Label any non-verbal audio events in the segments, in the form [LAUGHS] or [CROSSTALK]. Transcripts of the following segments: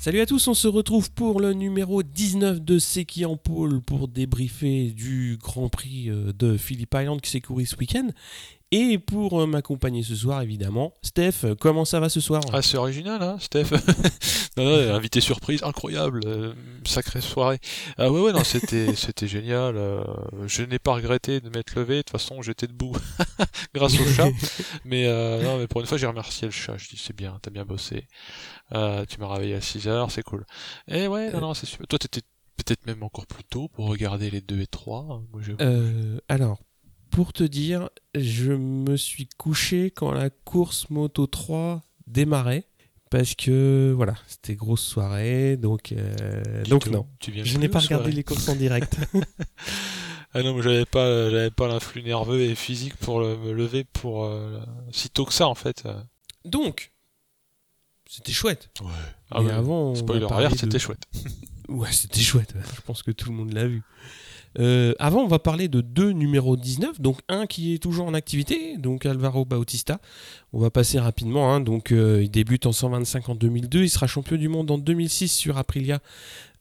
Salut à tous, on se retrouve pour le numéro 19 de Seki en pôle pour débriefer du Grand Prix euh, de Phillip Island qui s'est couru ce week-end. Et pour euh, m'accompagner ce soir, évidemment, Steph, comment ça va ce soir? Ah, c'est original, hein, Steph [LAUGHS] non, non, invité surprise, incroyable, euh, sacrée soirée. Ah ouais, ouais, non, c'était, [LAUGHS] c'était génial. euh, je n'ai pas regretté de m'être levé. De toute façon, j'étais debout [LAUGHS] grâce au chat. Mais euh, non, mais pour une fois, j'ai remercié le chat. Je dis, c'est bien, t'as bien bossé. Euh, tu m'as réveillé à 6 heures, c'est cool. Et ouais, non, non, c'est super. Toi, t'étais peut-être même encore plus tôt pour regarder les 2 et 3. Moi, je... Euh, alors, pour te dire, je me suis couché quand la course Moto 3 démarrait. Parce que voilà, c'était grosse soirée, donc, euh, Tu donc non. Tu viens Je n'ai pas regardé les courses en direct. [LAUGHS] [LAUGHS] Ah non, mais j'avais pas, j'avais pas l'influx nerveux et physique pour le- me lever pour euh, si tôt que ça en fait. donc, c'était chouette. Ouais. Mais ouais. avant, Spoiler de- [LAUGHS] c'était chouette. Ouais, c'était chouette. Je pense que tout le monde l'a vu. Euh, avant, on va parler de deux numéros 19. Donc, un qui est toujours en activité, donc Alvaro Bautista. On va passer rapidement. hein. Donc, euh, il débute en 125 en 2002. Il sera champion du monde en 2006 sur Aprilia,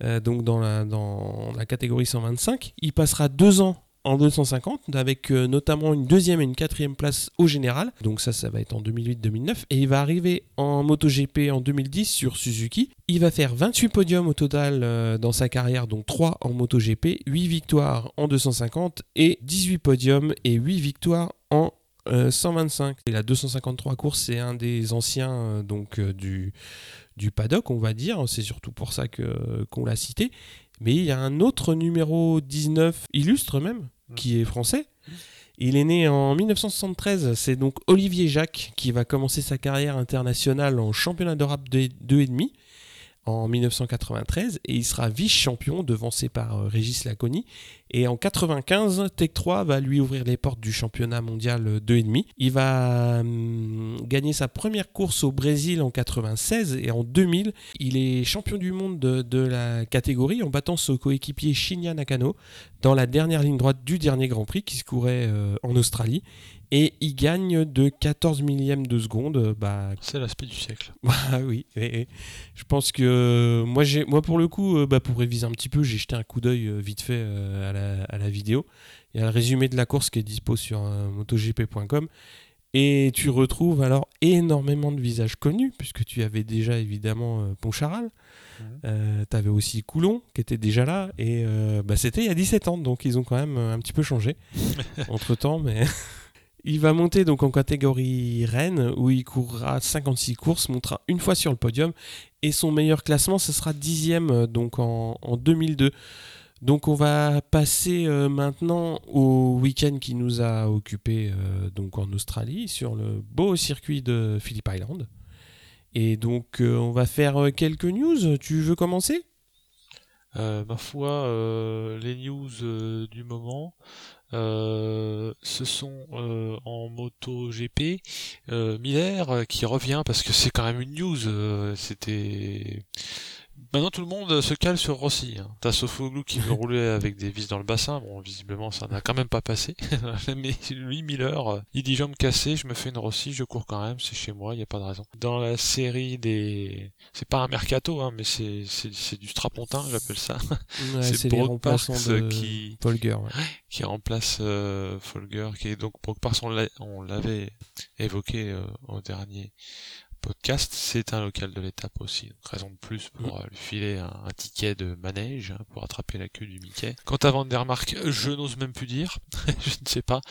euh, donc dans la, dans la catégorie 125. Il passera deux ans en 250, avec euh, notamment une deuxième et une quatrième place au général. Donc ça, ça va être en 2008-2009. Et il va arriver en MotoGP en 2010 sur Suzuki. Il va faire 28 podiums au total euh, dans sa carrière, donc 3 en MotoGP, 8 victoires en 250 et 18 podiums et 8 victoires en euh, 125. Et la 253 course, c'est un des anciens euh, donc du, du paddock, on va dire. C'est surtout pour ça que qu'on l'a cité. Mais il y a un autre numéro 19, illustre même, qui est français. Il est né en 1973. C'est donc Olivier Jacques qui va commencer sa carrière internationale en championnat d'Europe de 2,5 en 1993 et il sera vice-champion devancé par euh, Régis Laconi. Et en 95, Tech 3 va lui ouvrir les portes du championnat mondial euh, 2,5. Il va hum, gagner sa première course au Brésil en 96 et en 2000, il est champion du monde de, de la catégorie en battant son coéquipier Shinya Nakano dans la dernière ligne droite du dernier Grand Prix qui se courait euh, en Australie. Et il gagne de 14 millièmes de seconde. euh, Bah, [LAUGHS] C'est l'aspect du siècle. [LAUGHS] ah oui, je pense que euh, moi, j'ai, moi pour le coup, euh, bah, pour réviser un petit peu, j'ai jeté un coup d'œil vite fait à, la, à la vidéo. Il y a le résumé de la course qui est dispo sur motogp.com. Et tu retrouves alors énormément de visages connus, puisque tu avais déjà évidemment Poncharal, Mhm. tu avais aussi Coulon qui était déjà là, et euh, bah, c'était il y a 17 ans, donc ils ont quand même un petit peu changé [LAUGHS] entre temps, mais. Il va monter donc en catégorie Rennes où il courra 56 courses, montera une fois sur le podium et son meilleur classement ce sera dixième euh, donc en, en 2002. Donc on va passer euh, maintenant au week-end qui nous a occupé euh, donc en Australie sur le beau circuit de Phillip Island. Et donc euh, on va faire quelques news. Tu veux commencer? Ma foi, les news du moment, euh, ce sont euh, en moto GP euh, Miller qui revient parce que c'est quand même une news. C'était maintenant tout le monde se cale sur Rossi. Hein. T'as Sofoglou qui veut rouler avec des vis dans le bassin. Bon, visiblement ça n'a quand même pas passé. [LAUGHS] Mais lui Miller, euh, il dit jambes cassées, je me fais une Rossi, je cours quand même, c'est chez moi, il n'y a pas de raison. Dans la série des, c'est pas un mercato, hein, mais c'est c'est c'est du strapontin, j'appelle ça. Ouais, [LAUGHS] C'est Brock Parks, de qui- Polger. ouais. qui remplace euh, Folger, qui est donc Brock Parks, on l'a- on l'avait évoqué euh, au dernier podcast, c'est un local de l'étape aussi, donc raison de plus pour euh, lui filer un, un ticket de manège hein, pour attraper la queue du Mickey. Quant à Van der Mark, je n'ose même plus dire, [LAUGHS] je ne sais pas,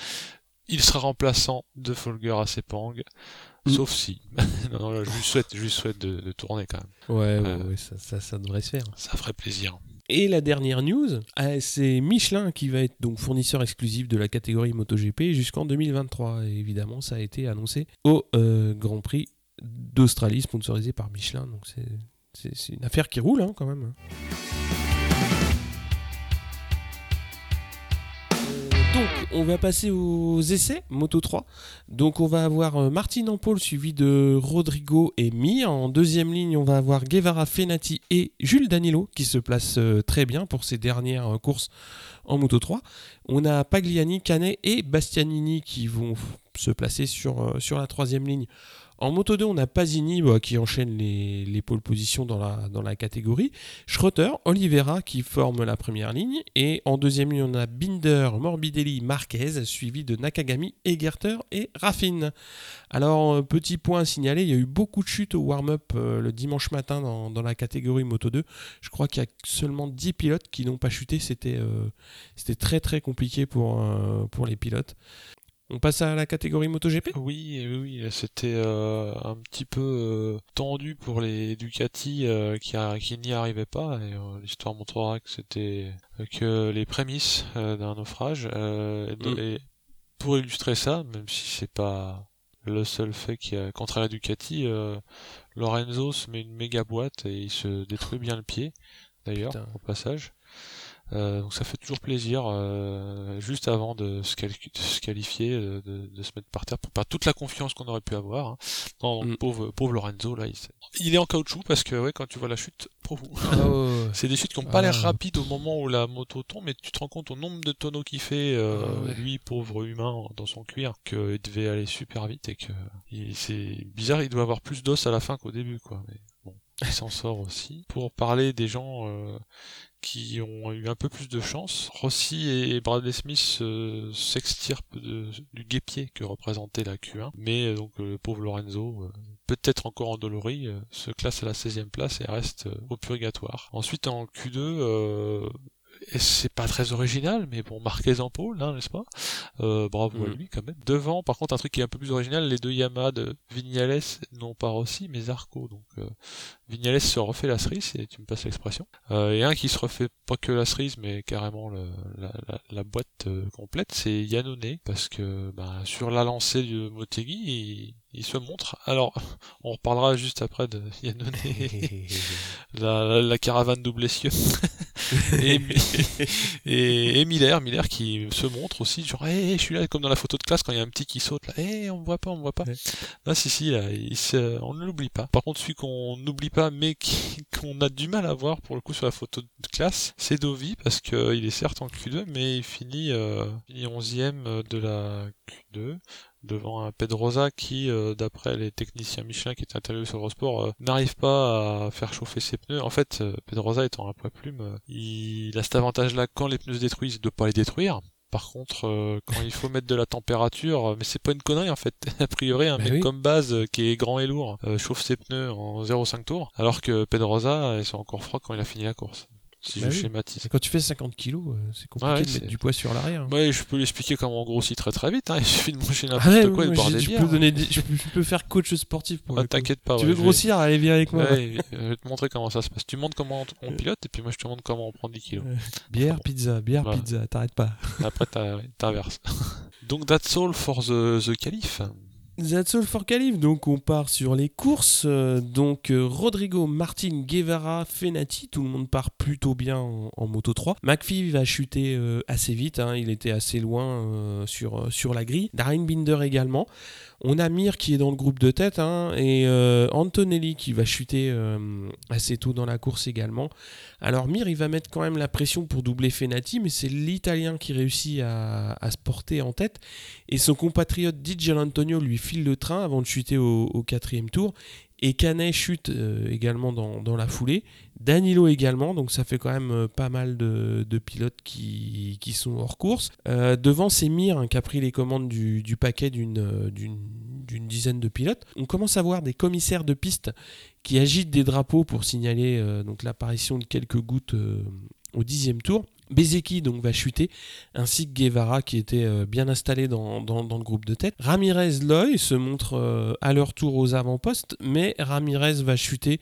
il sera remplaçant de Folger à Sepang, Mm. sauf si. [LAUGHS] non, non, là, je lui souhaite, je lui souhaite de, de tourner quand même, Ouais, ouais, Euh, ouais, ça, ça, ça devrait se faire. ça ferait plaisir. Et la dernière news, euh, c'est Michelin qui va être donc fournisseur exclusif de la catégorie MotoGP jusqu'en 2023. Et évidemment, ça a été annoncé au euh, Grand Prix d'Australie, sponsorisé par Michelin. Donc c'est- une affaire qui roule hein, quand même. Euh, Donc, on va passer aux essais Moto 3. Donc, on va avoir euh, Martin Ampol suivi de Rodrigo et Mir. En deuxième ligne, on va avoir Guevara Fenati et Jules Danilo qui se placent euh, très bien pour ces dernières courses en Moto 3. On a Pagliani, Canet et Bastianini qui vont se placer sur la troisième ligne En Moto 2, on a Pasini bah, qui enchaîne les, les pôles positions dans la, catégorie. Schroeter, Oliveira qui forme la première ligne. Et en deuxième ligne, on a Binder, Morbidelli, Marquez, suivi de Nakagami, Egerter et Raffin. Alors, euh, petit point à signaler, il y a eu beaucoup de chutes au warm-up euh, le dimanche matin dans, la catégorie Moto 2. Je crois qu'il y a seulement 10 pilotes qui n'ont pas chuté. C'était euh, très très compliqué pour les pilotes. On passe à la catégorie MotoGP? Oui, oui, oui c'était euh, un petit peu euh, tendu pour les Ducati euh, qui, qui n'y arrivaient pas. Et l'histoire montrera que c'était que les prémices d'un naufrage. Mm. Et pour illustrer ça, même si c'est pas le seul fait qui a contraire à Ducati, Lorenzo se met une méga boîte et il se détruit bien le pied, d'ailleurs, au passage. Euh, donc ça fait toujours plaisir, euh, juste avant de se, se qualifier, euh, de, de, se mettre par terre pour pas toute la confiance qu'on aurait pu avoir. Hein. Non, mm. pauvre, pauvre Lorenzo là, il, il, est en caoutchouc parce que ouais, quand tu vois la chute, ah [LAUGHS] c'est des chutes qui ont pas l'air ah. rapides au moment où la moto tombe, mais tu te rends compte au nombre de tonneaux qu'il fait, euh, ah lui pauvre humain dans son cuir, qu'il devait aller super vite et que c'est bizarre, il doit avoir plus d'os à la fin qu'au début quoi. Mais bon il s'en sort aussi. Pour parler des gens euh, qui ont eu un peu plus de chance. Rossi et Bradley Smith euh, s'extirpent du guépier que représentait la Q1, mais euh, donc le pauvre Lorenzo, euh, peut-être encore endolori, se classe à la 16e place et reste au purgatoire. Ensuite en Q2, et c'est pas très original, mais bon, Marquez en pôle, hein, n'est-ce pas? Euh, Bravo à mm. lui quand même. Devant, par contre, un truc qui est un peu plus original, les deux Yamaha de Vignales, non pas Rossi, mais Zarco. Donc euh, Vignales se refait la cerise, et tu me passes l'expression. Euh, et un qui se refait pas que la cerise, mais carrément le, la, la, la, boîte euh, complète, c'est Yannone, parce que bah, sur la lancée de Motegi, il, il se montre. Alors, [LAUGHS] on reparlera juste après de Yannone, [LAUGHS] [LAUGHS] la, la, caravane double [LAUGHS] et, et, Miller, Miller qui se montre aussi, genre, hey, je suis là, comme dans la photo de classe quand il y a un petit qui saute là, hey, on me voit pas, on me voit pas. Là, si, si, là, il on ne l'oublie pas. Par contre, celui qu'on n'oublie pas, mais [LAUGHS] qu'on a du mal à voir pour le coup sur la photo de classe, c'est Dovi, parce qu'il est certes en Q2, mais il finit, euh, finit 11ème de la Q2 devant un Pedrosa qui, euh, d'après les techniciens Michelin qui étaient interviewés sur Eurosport, euh, n'arrive pas à faire chauffer ses pneus. En fait, euh, Pedrosa étant un poids plume, il a cet avantage-là quand les pneus se détruisent de pas les détruire. Par contre, quand il faut mettre de la température, mais c'est pas une connerie en fait. [LAUGHS] a priori, un mec comme base qui est grand et lourd chauffe ses pneus en 0,5 tours, alors que Pedrosa, ils sont encore froids quand il a fini la course si bah je schématise. Quand tu fais 50 kilos, euh, c'est compliqué de mettre du poids sur l'arrière. Hein. Ouais, je peux l'expliquer comment on grossit très très vite. Hein. [LAUGHS] Il suffit de manger n'importe ah quoi et de boire des bières. Peux donner je, peux, faire coach sportif pour. Ah, T'inquiète pas. Tu veux grossir Allez, viens avec moi. je vais te montrer comment ça se passe. Tu montres comment on pilote et puis moi je te montre comment on prend 10 kilos. bière, pizza, bière, pizza. T'arrêtes pas. Après, t'inverses. [LAUGHS] Donc, that's all for the, the Caliph. That's all for Calif. Donc on part sur les courses. Euh, donc euh, Rodrigo, Martin, Guevara, Fenati, tout le monde part plutôt bien en, Moto 3. McPhee va chuter euh, assez vite, hein. il était assez loin sur, sur la grille. Darren Binder également. On a Mir qui est dans le groupe de tête hein, et euh, Antonelli qui va chuter euh, assez tôt dans la course également. Alors Mir il va mettre quand même la pression pour doubler Fenati mais c'est l'Italien qui réussit à, se porter en tête et son compatriote Di Antonio lui file le train avant de chuter au quatrième tour et Canet chute euh, également dans, la foulée. Danilo également, donc ça fait quand même euh, pas mal de, pilotes qui, sont hors course. Euh, devant, c'est Mir hein, qui a pris les commandes du, paquet d'une dizaine de pilotes. On commence à voir des commissaires de piste qui agitent des drapeaux pour signaler donc l'apparition de quelques gouttes au dixième tour. Bezeki donc va chuter, ainsi que Guevara qui était euh, bien installé dans, le groupe de tête. Ramirez Loy se montre euh, à leur tour aux avant-postes, mais Ramirez va chuter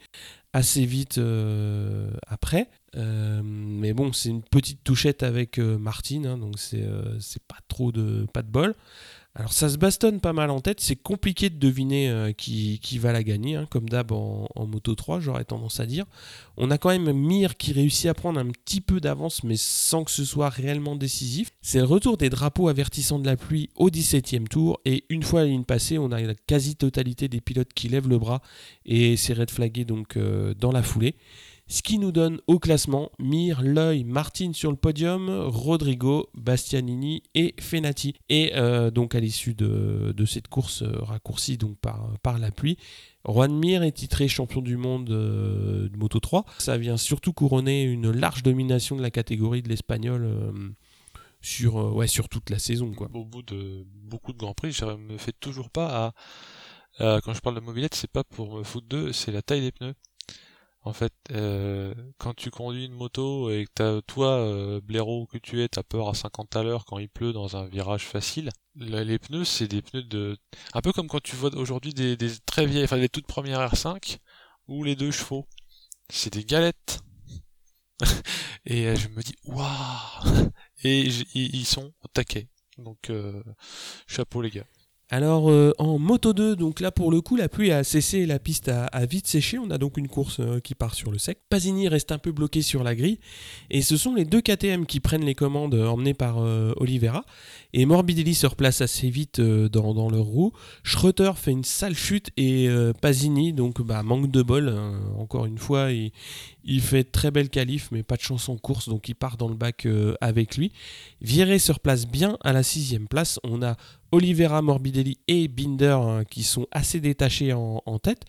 assez vite euh, après. mais bon, c'est une petite touchette avec Martin, hein, donc c'est pas trop de pas de bol. Alors ça se bastonne pas mal en tête, c'est compliqué de deviner euh, qui, va la gagner, hein, comme d'hab en, Moto 3, j'aurais tendance à dire. On a quand même Mir qui réussit à prendre un petit peu d'avance, mais sans que ce soit réellement décisif. C'est le retour des drapeaux avertissants de la pluie au 17ème tour, et une fois la ligne passée, on a la quasi-totalité des pilotes qui lèvent le bras, et c'est red flagué donc euh, dans la foulée. Ce qui nous donne au classement Mir, Loy, Martin sur le podium, Rodrigo, Bastianini et Fenati. Et euh, donc à l'issue de, cette course euh, raccourcie donc par, la pluie, Juan Mir est titré champion du monde de Moto 3. Ça vient surtout couronner une large domination de la catégorie de l'espagnol sur, toute la saison. Au bout de beaucoup de grands prix, je me fais toujours pas à. quand je parle de mobilette, c'est pas pour me foutre d'eux, c'est la taille des pneus. En fait, euh, quand tu conduis une moto et que toi, euh, blaireau que tu es, t'as peur à 50 à l'heure quand il pleut dans un virage facile, les pneus, c'est des pneus de... Un peu comme quand tu vois aujourd'hui des, très vieilles, enfin les toutes premières R5, ou les deux chevaux. C'est des galettes. [LAUGHS] et euh, je me dis, waouh Et ils sont au taquet. Donc, chapeau les gars. Alors euh, en Moto 2, donc là pour le coup la pluie a cessé et la piste a, vite séché, on a donc une course euh, qui part sur le sec. Pasini reste un peu bloqué sur la grille. Et ce sont les deux KTM qui prennent les commandes euh, emmenées par Oliveira et Morbidelli se replace assez vite dans, leur roue. Schroeter fait une sale chute et Pasini donc bah, manque de bol, hein. encore une fois il, il fait très belle qualif, mais pas de chance en course, donc il part dans le bac avec lui. Vieré se replace bien à la sixième place. On a Oliveira Morbidelli et Binder hein, qui sont assez détachés en, tête.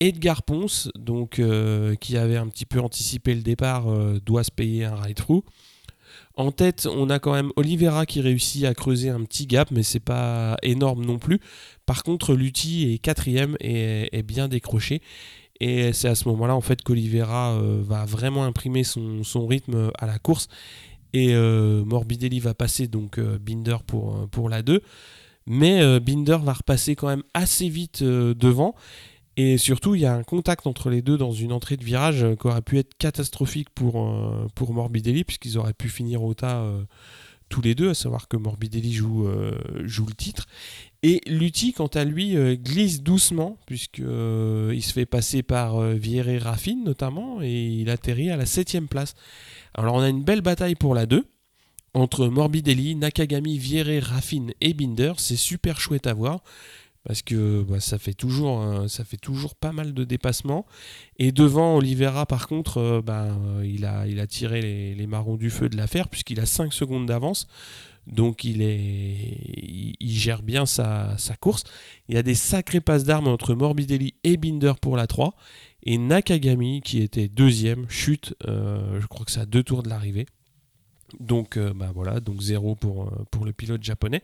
Edgar Ponce, donc, euh, qui avait un petit peu anticipé le départ, euh, doit se payer un ride-through. En tête, on a quand même Oliveira qui réussit à creuser un petit gap, mais c'est pas énorme non plus. Par contre, Lutti est quatrième et est bien décroché. Et c'est à ce moment-là en fait qu'Oliveira euh, va vraiment imprimer son, rythme à la course. Et Morbidelli va passer donc Binder pour, la 2. Mais euh, Binder va repasser quand même assez vite euh, devant. Et surtout, il y a un contact entre les deux dans une entrée de virage euh, qui aurait pu être catastrophique pour, pour Morbidelli, puisqu'ils auraient pu finir au tas tous les deux, à savoir que Morbidelli joue, joue le titre. Et Lutti, quant à lui, glisse doucement, puisqu'il il se fait passer par Vierre Raffine notamment, et il atterrit à la 7 place. Alors on a une belle bataille pour la 2 entre Morbidelli, Nakagami, Vierre, Raffine et Binder. C'est super chouette à voir parce que bah, ça, fait toujours, ça fait toujours pas mal de dépassements. Et devant Oliveira, par contre, euh, bah, il, a, il a tiré les, marrons du feu de l'affaire puisqu'il a 5 secondes d'avance. Donc il, est, il, gère bien sa, course. Il y a des sacrées passes d'armes entre Morbidelli et Binder pour la 3. Et Nakagami, qui était deuxième, chute, euh, je crois que c'est à deux tours de l'arrivée. Donc euh, bah voilà, donc zéro pour, euh, pour le pilote japonais.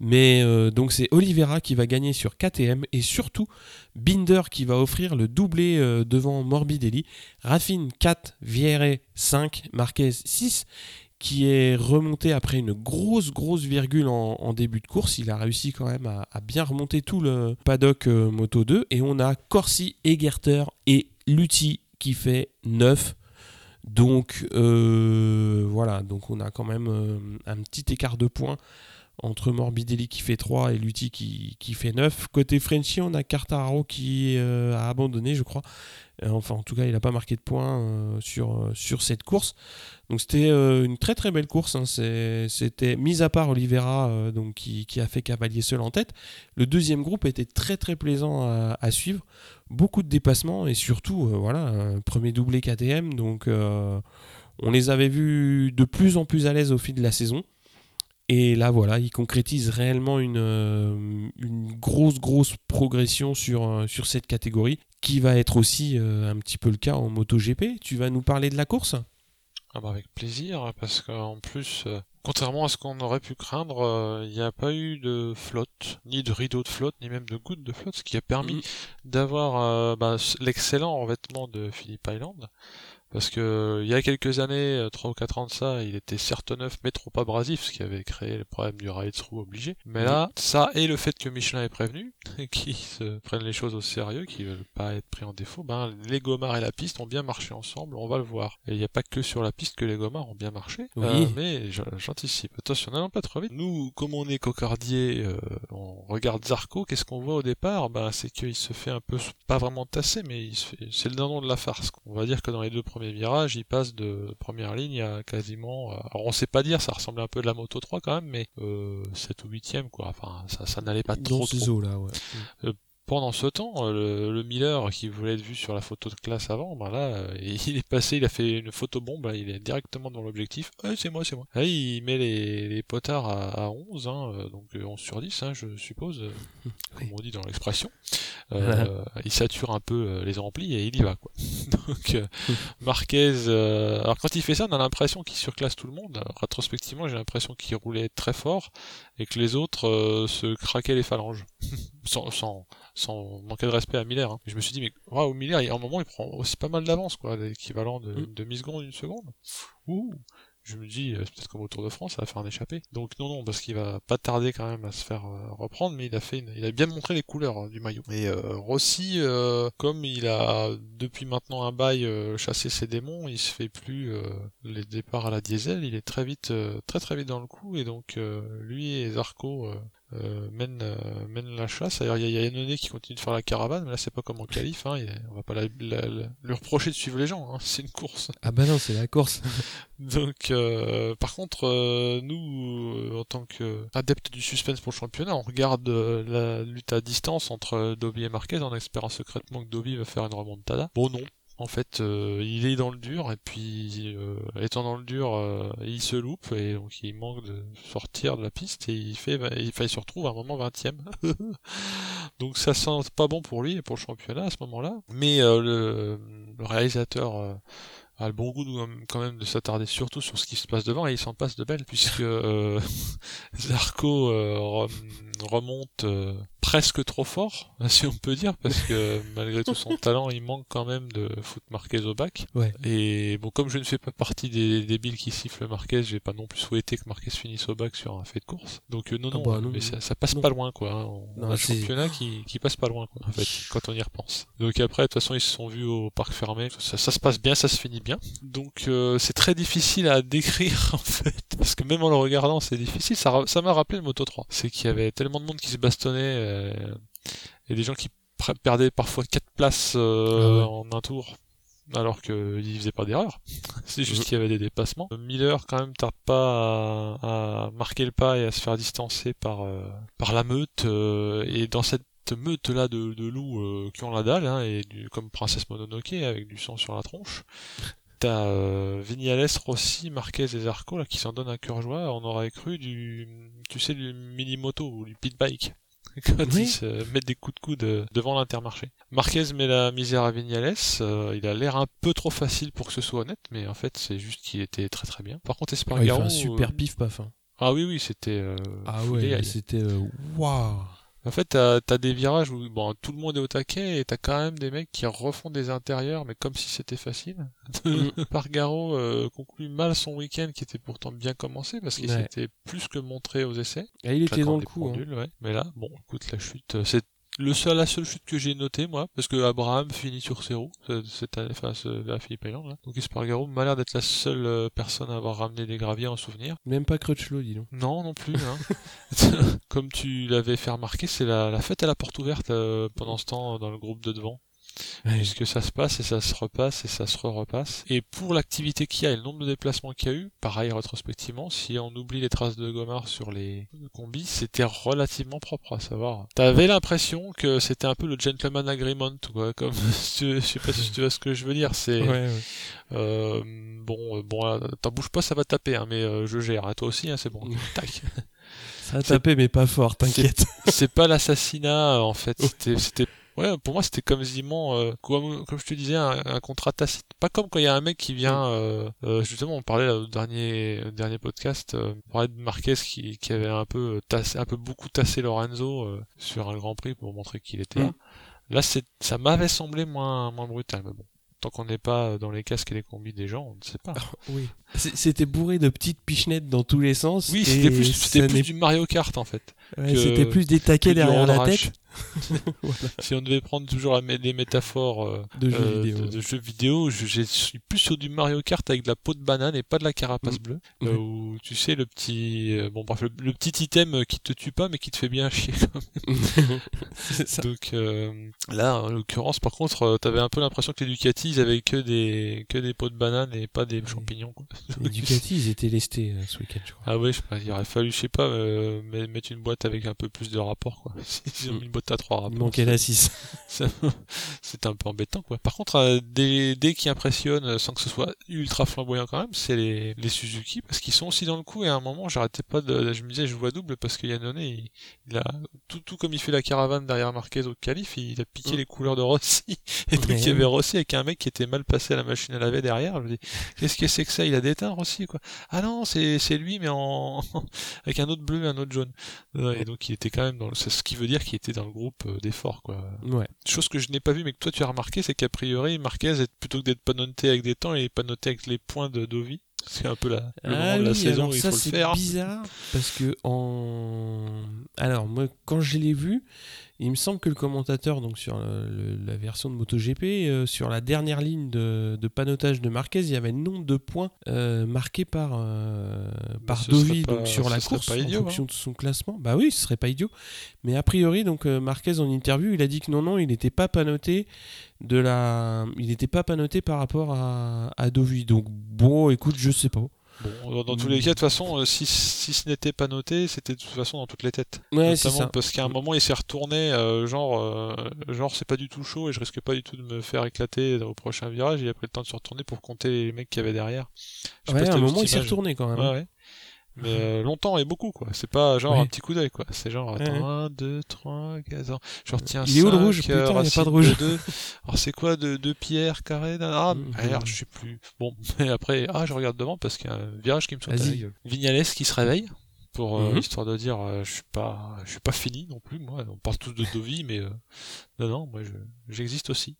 Mais euh, donc c'est Oliveira qui va gagner sur KTM et surtout Binder qui va offrir le doublé devant Morbidelli. Raffine 4, Vierre 5, Marquez 6 qui est remonté après une grosse grosse virgule en, début de course. Il a réussi quand même à, à bien remonter tout le paddock Moto 2 et on a Corsi, Egerter et Lutti qui fait 9 donc euh, voilà, donc on a quand même euh, un petit écart de points entre Morbidelli qui fait 3 et Lutti qui, fait 9. Côté Frenchy, on a Cartararo qui euh, a abandonné, je crois. enfin, en tout cas, il n'a pas marqué de points sur, sur cette course. Donc c'était une très très belle course. Hein. C'était mis à part Oliveira qui, a fait cavalier seul en tête. Le deuxième groupe était très très plaisant à suivre beaucoup de dépassements et surtout, euh, voilà, premier doublé KTM. Donc, euh, on les avait vus de plus en plus à l'aise au fil de la saison. Et là, voilà, ils concrétisent réellement une, euh, une grosse, grosse progression sur, sur cette catégorie, qui va être aussi un petit peu le cas en MotoGP. Tu vas nous parler de la course? Ah bah avec plaisir, parce qu'en plus, Contrairement à ce qu'on aurait pu craindre, euh, il n'y a pas eu de flotte, ni de rideau de flotte, ni même de gouttes de flotte, ce qui a permis mm. d'avoir euh, bah, l'excellent revêtement de Phillip Island. Parce que il y a quelques années, 3 euh, ou 4 ans de ça, il était certes neuf mais trop abrasif, ce qui avait créé le problème du ride-through obligé. Mais là, ça et le fait que Michelin est prévenu, [LAUGHS] qui se prennent les choses au sérieux, qui veulent pas être pris en défaut, ben les gomards et la piste ont bien marché ensemble, on va le voir. Et il n'y a pas que sur la piste que les gomards ont bien marché. Oui. Euh, mais j'anticipe. Attention, n'allons pas trop vite. Nous, comme on est cocardier, euh, on regarde Zarco, qu'est-ce qu'on voit au départ? Ben c'est qu'il se fait un peu, pas vraiment tasser, mais c'est le dindon de la farce. On va dire que dans les deux premiers virages, il passe de première ligne à quasiment. Euh, alors on sait pas dire, ça ressemblait un peu de la moto 3 quand même, mais euh, 7 ou 8ème quoi. Enfin, ça, ça n'allait pas trop. Dans là, ouais. Euh, pendant ce temps, le, le, Miller qui voulait être vu sur la photo de classe avant, ben là, [LAUGHS] il est passé, il a fait une photo bombe, il est directement dans l'objectif. c'est moi, c'est moi. Là, il met les, les potards à, à 11, hein, donc 11 sur 10, hein, je suppose, [LAUGHS] comme on dit dans l'expression. Euh, [LAUGHS] il sature un peu les remplis et il y va, quoi. donc, Marquez, alors quand il fait ça, on a l'impression qu'il surclasse tout le monde. rétrospectivement, j'ai l'impression qu'il roulait très fort et que les autres euh, se craquaient les phalanges. sans, sans, sans, manquer de respect à Miller. Hein. Je me suis dit, mais waouh, Miller, il, à un moment, il prend aussi pas mal d'avance, quoi, l'équivalent de mm. demi-seconde, une seconde. Ouh je me dis, euh, peut-être comme au Tour de France, ça va faire un échappé. Donc non, non, parce qu'il va pas tarder quand même à se faire euh, reprendre, mais il a fait, il a bien montré les couleurs hein, du maillot. Et euh, Rossi, comme il a depuis maintenant un bail chassé ses démons, il se fait plus les départs à la diesel, il est très vite, très très vite dans le coup, et donc lui et Zarco euh, mène, euh, mène la chasse. Alors il y a Yannone qui continue de faire la caravane, mais là c'est pas comme en qualif, hein, on va pas la, lui reprocher de suivre les gens, hein, [LAUGHS] c'est une course. Ah bah non, c'est la course. [LAUGHS] [LAUGHS] Donc euh, par contre, euh, nous, en tant qu'adeptes du suspense pour le championnat, on regarde la lutte à distance entre Dobby et Marquez en espérant secrètement que Dobby va faire une remontada. Bon non, en fait, euh, il est dans le dur et puis euh, étant dans le dur, euh, il se loupe et donc il manque de sortir de la piste et il fait, il, il se retrouve à un moment 20 e [LAUGHS] donc ça sent pas bon pour lui et pour le championnat à ce moment-là. Mais le, le, réalisateur a le bon goût quand même de s'attarder surtout sur ce qui se passe devant et il s'en passe de belle puisque euh, [LAUGHS] Zarco euh, remonte euh, presque trop fort [LAUGHS] si on peut dire parce que [LAUGHS] malgré tout son talent il manque quand même de foot Marquez au bac ouais. et bon comme je ne fais pas partie des débiles qui sifflent Marquez j'ai pas non plus souhaité que Marquez finisse au bac sur un fait de course donc non ah bah, non, mais ça, ça passe pas loin quoi hein. on, a un championnat qui, qui passe pas loin quoi en fait quand on y repense donc après de toute façon ils se sont vus au parc fermé ça, ça se passe bien ça se finit bien. Donc euh, c'est très difficile à décrire [LAUGHS] en fait, parce que même en le regardant c'est difficile. Ça, ça m'a rappelé le Moto 3. C'est qu'il y avait tellement de monde qui se bastonnait euh, et des gens qui perdaient parfois 4 places euh, ah en un tour alors qu'ils faisaient pas d'erreur. [LAUGHS] C'est juste qu'il y avait des dépassements. Miller quand même tarde pas à, marquer le pas et à se faire distancer par par la meute et dans cette meute là de, de loups euh, qui ont la dalle hein, et du, comme Princesse Mononoke avec du sang sur la tronche. T'as euh, Vignales, Rossi, Marquez et Zarco là qui s'en donnent un cœur joie. On aurait cru du, tu sais, du mini moto ou du pit bike [LAUGHS] quand ils se mettent des coups de coude devant l'intermarché. Marquez met la misère à Vignales. Euh, il a l'air un peu trop facile pour que ce soit honnête, mais en fait c'est juste qu'il était très très bien. Par contre Espargaro, un super pif paf. Hein. Ah oui oui c'était. ah ouais c'était waouh. En fait, t'as as des virages où bon, tout le monde est au taquet et t'as quand même des mecs qui refont des intérieurs, mais comme si c'était facile. Mm. [LAUGHS] Pargaro euh, conclut mal son week-end qui était pourtant bien commencé parce qu'il s'était plus que montré aux essais. Et ah, il était dans le coup. Hein. Ouais. Mais là, bon, écoute, la chute, euh, c'est le seul, la seule chute que j'ai notée, moi, parce que Abraham finit sur ses roues, cette année, face à Philippe Island, là. Donc Espargaro m'a l'air d'être la seule euh, personne à avoir ramené des graviers en souvenir. Même pas Crutchlow, dis donc. Non, non plus, hein. [LAUGHS] Comme tu l'avais fait remarquer, c'est la, la, fête à la porte ouverte euh, pendant ce temps dans le groupe de devant puisque ça se passe et ça se repasse et ça se re-repasse. Et pour l'activité qu'il y a et le nombre de déplacements qu'il y a eu, pareil rétrospectivement, si on oublie les traces de Gomard sur les combis, c'était relativement propre à savoir. T'avais l'impression que c'était un peu le gentleman agreement, quoi, comme [LAUGHS] je sais pas si tu vois ce que je veux dire, c'est Euh, bon, bon, t'en bouge pas, ça va taper, hein, mais euh, je gère. Hein, toi aussi, hein, c'est bon. Tac. Ça a tapé, mais pas fort, t'inquiète. C'est pas l'assassinat, en fait. C'était Ouais, pour moi c'était comme quasiment, euh, comme, comme, je te disais, un, contrat tacite. Pas comme quand il y a un mec qui vient, euh, euh, justement, on parlait au dernier, dernier podcast, euh, on parlait de Marquez qui, qui avait un peu tassé, un peu beaucoup tassé Lorenzo sur un Grand Prix pour montrer qu'il était là. Mm. Là, c'est, ça m'avait semblé moins, moins brutal, mais bon. Tant qu'on n'est pas dans les casques et les combis des gens, on ne sait pas. [LAUGHS] oui. C'était bourré de petites pichenettes dans tous les sens. Oui, c'était plus, plus du Mario Kart en fait. C'était plus des taquets derrière la tête. [LAUGHS] [LAUGHS] Si on devait prendre toujours des métaphores euh, de, jeux euh, vidéo, de, jeux vidéo, je, suis plus sur du Mario Kart avec de la peau de banane et pas de la carapace mm. bleue. Euh, où tu sais le petit, bon bref, le, petit item qui te tue pas mais qui te fait bien chier. [LAUGHS] ça. Donc là, en l'occurrence, par contre, t'avais un peu l'impression que les Ducati ils avaient que des que des pots de banane et pas des champignons. Quoi. Les Ducati, ils étaient lestés ce week-end, je crois. Ah ouais, je il aurait fallu, je sais pas, mettre une boîte avec un peu plus de rapport, quoi. [LAUGHS] Ils ont mis une boîte à trois rapports. Il manquait la 6. c'est un peu embêtant quoi. Par contre, euh, des, des qui impressionnent euh, sans que ce soit ultra flamboyant quand même, c'est les, les Suzuki parce qu'ils sont aussi dans le coup et à un moment j'arrêtais pas de, je me disais je vois double parce que Yannone il, il, a tout, tout comme il fait la caravane derrière Marquez au calife, il a piqué mm. les couleurs de Rossi [LAUGHS] et donc il y avait Rossi avec un mec qui était mal passé à la machine à laver derrière. Je me dis qu'est-ce que c'est que ça? Il a déteint Rossi quoi. Ah non c'est c'est lui mais en [LAUGHS] avec un autre bleu et un autre jaune. Et donc il était quand même dans c'est ce qui veut dire qu'il était dans le groupe euh, d'effort quoi. Ouais. Chose que je n'ai pas vu mais que toi tu as remarqué, c'est qu'a priori Marquez plutôt que d'être pas noté avec des temps, il est pas noté avec les points de Dovi. C'est un peu la, le ah de la saison où il faut le faire. C'est bizarre parce que en alors moi quand je l'ai vu, il me semble que le commentateur, donc sur la version de MotoGP, euh, sur la dernière ligne de, panotage de Marquez, il y avait le nombre de points euh, marqués par, euh, par Dovi donc sur la course en fonction hein. de son classement. Bah oui, ce serait pas idiot. Mais a priori, donc Marquez en interview, il a dit que non, non, il n'était pas panoté de la, il n'était pas panoté par rapport à, à Dovi. Donc bon, écoute, je sais pas. Bon, dans, tous les cas, de toute façon, euh, si, si ce n'était pas noté, c'était de toute façon dans toutes les têtes. Ouais, c'est ça. Parce qu'à un moment, il s'est retourné, euh, genre, euh, genre c'est pas du tout chaud et je risque pas du tout de me faire éclater au prochain virage. Il a pris le temps de se retourner pour compter les mecs qu'il y avait derrière. ouais, à un moment, il s'est retourné quand même. Ouais, ouais mais euh, longtemps et beaucoup quoi. C'est pas genre un petit coup d'œil quoi. C'est genre attends 1 2 3 4 ans je retiens il est où le rouge? putain il y a pas de rouge. deux. alors c'est quoi de deux pierres carrées ah merde je sais plus. Bon [LAUGHS] mais après ah je regarde devant parce qu'il y a un virage qui me saute à la gueule Vignales qui se réveille pour euh, mhm. histoire de dire euh, je suis pas je suis pas fini non plus moi. On parle tous de Dovi mais euh, non non moi j'existe aussi.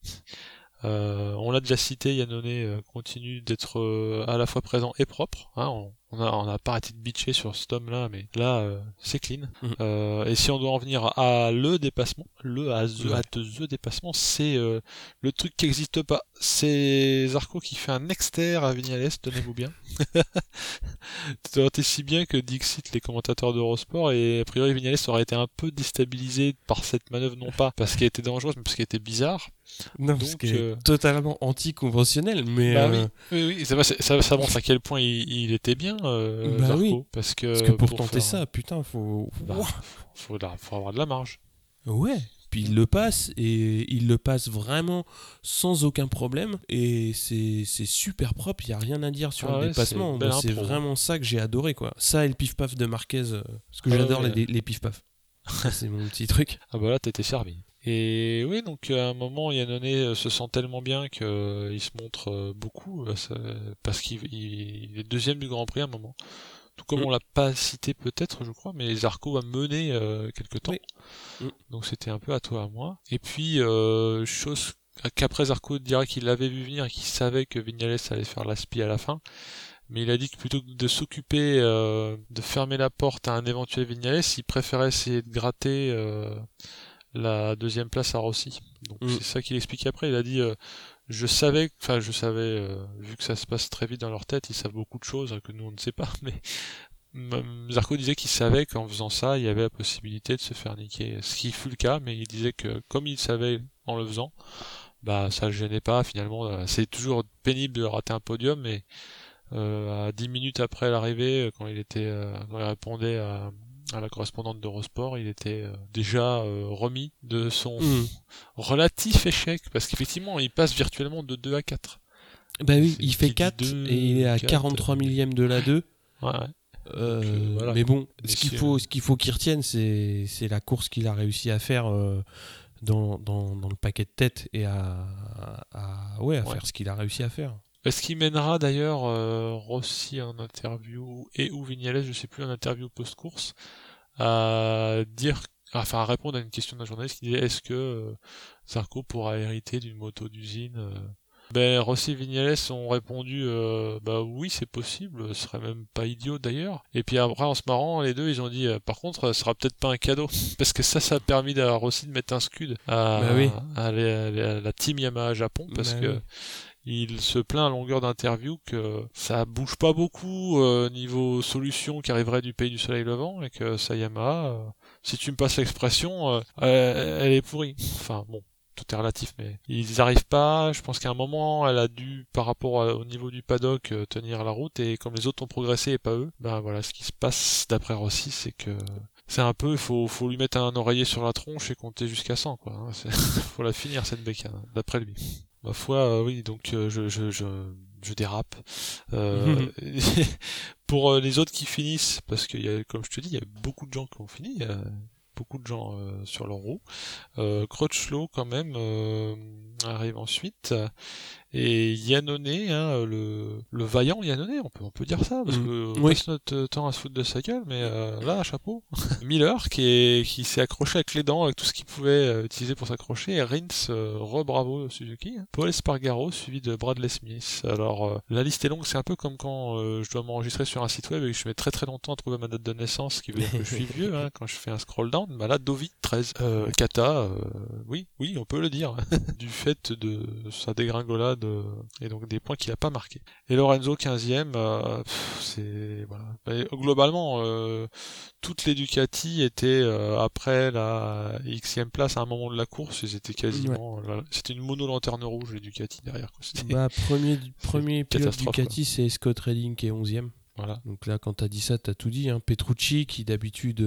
On l'a déjà cité Yannone continue d'être à la fois présent et propre hein, on, on a, on a pas arrêté de bitcher sur ce tome là, mais là, euh, c'est clean. Mhm. Euh, et si on doit en venir à le dépassement, le à the, à the dépassement, c'est euh, le truc qui n'existe pas. C'est Zarco qui fait un exter à Vignales, tenez-vous bien. [LAUGHS] T'es si bien que Dixit, les commentateurs d'Eurosport, et a priori Vignales aurait été un peu déstabilisé par cette manœuvre, non pas parce qu'elle était dangereuse, mais parce qu'elle était bizarre. Non, Donc, euh... totalement anticonventionnel, mais bah oui, oui, oui, ça, ça, ça montre à quel point il, il était bien, euh, bah oui. parce que, parce que pour, tenter ça, putain, faut... Bah, faut, faut avoir de la marge. Ouais, puis il le passe et il le passe vraiment sans aucun problème et c'est super propre, il n'y a rien à dire sur ah le dépassement. C'est vraiment ça que j'ai adoré quoi. Ça et le pif paf de Marquez, euh, parce que ah j'adore les, les pif paf. [LAUGHS] c'est mon petit truc. Ah bah là t'étais servi. Et oui, donc à un moment, Yannone euh, se sent tellement bien qu'il euh, se montre beaucoup, parce qu'il est deuxième du Grand Prix à un moment. Tout comme mm. on l'a pas cité peut-être, je crois, mais Zarco a mené euh, quelque temps. Mm. Donc c'était un peu à toi à moi. Et puis, euh, chose qu'après Zarco dira qu'il l'avait vu venir et qu'il savait que Vignales allait faire l'aspi à la fin. Mais il a dit que plutôt que de s'occuper euh, de fermer la porte à un éventuel Vignales, il préférait essayer de gratter euh, la deuxième place à Rossi. Donc mm. c'est ça qu'il explique après. Il a dit je savais, enfin je savais, euh, vu que ça se passe très vite dans leur tête, ils savent beaucoup de choses que nous on ne sait pas, [LAUGHS] mais Zarco disait qu'il savait qu'en faisant ça, il y avait la possibilité de se faire niquer, ce qui fut le cas, mais il disait que comme il savait en le faisant, bah ça le gênait pas finalement. Euh, c'est toujours pénible de rater un podium, mais euh, à 10 minutes après l'arrivée, quand il était, quand il répondait à à la correspondante d'Eurosport, il était euh, déjà euh, remis de son hmm. relatif échec, parce qu'effectivement, il passe virtuellement de 2 à 4. Bah oui, il fait 4 et il est à 43 millième de la 2. Ouais. Euh, mais bon, ce qu'il faut, ce qu'il faut qu'il retienne, c'est, c'est la course qu'il a réussi à faire dans, dans, dans, le paquet de tête et à, à, ouais, à faire ce qu'il a réussi à faire. Est-ce qu'il mènera d'ailleurs euh, Rossi en interview et ou Vignales, je sais plus, en interview post-course, à dire, enfin à répondre à une question d'un journaliste qui disait est-ce que euh, Zarco pourra hériter d'une moto d'usine euh? Ben, Rossi et Vignales ont répondu euh, bah oui c'est possible, ce serait même pas idiot d'ailleurs. Et puis après en se marrant les deux ils ont dit par contre ce sera peut-être pas un cadeau [LAUGHS] parce que ça ça a permis à Rossi de mettre un scud à, bah à, la, team Yamaha Japon parce bah que il se plaint à longueur d'interview que ça bouge pas beaucoup euh, niveau solution qui arriverait du pays du soleil levant et que Sayama, euh, si tu me passes l'expression, euh, elle, est pourrie. Enfin bon, tout est relatif, mais ils arrivent pas. Je pense qu'à un moment, elle a dû, par rapport au niveau du paddock, tenir la route et comme les autres ont progressé et pas eux, ben voilà, ce qui se passe d'après Rossi, c'est que c'est un peu, faut, faut lui mettre un oreiller sur la tronche et compter jusqu'à 100, quoi. Hein. [LAUGHS] faut la finir cette bécane, d'après lui. Ma foi, euh, oui, donc euh, je, je, je, je, dérape. Euh, [LAUGHS] [LAUGHS] pour euh, les autres qui finissent, parce qu'il y a, comme je te dis, il y a beaucoup de gens qui ont fini, il y a beaucoup de gens sur leur roue. Euh, Crutchlow, quand même, arrive ensuite. Et Yannone, hein, le, le vaillant Yannone, on peut, on peut dire ça, parce mm. que on passe notre temps à se foutre de sa gueule, mais euh, là, chapeau. [LAUGHS] Miller, qui est qui s'est accroché avec les dents, avec tout ce qu'il pouvait euh, utiliser pour s'accrocher, et Rins, euh, re-bravo Suzuki. Hein. Paul Espargaro, suivi de Bradley Smith. Alors, euh, la liste est longue, c'est un peu comme quand je dois m'enregistrer sur un site web et que je mets très très longtemps à trouver ma date de naissance, qui veut dire que je suis [LAUGHS] vieux, hein, quand je fais un scroll down. Bah là, Dovi, 13. Kata, oui, oui, on peut le dire, [LAUGHS] du fait de sa dégringolade et donc des points qu'il a pas marqué. Et Lorenzo 15e, euh, c'est voilà. globalement, euh, toutes les Ducati étaient euh, après la xème place à un moment de la course, ils étaient quasiment, c'était une mono lanterne rouge les Ducati derrière. Bah, premier premier pilote Ducati, c'est Scott Redding qui est 11e. Voilà. Donc là, quand t'as dit ça, t'as tout dit. Hein. Petrucci, qui d'habitude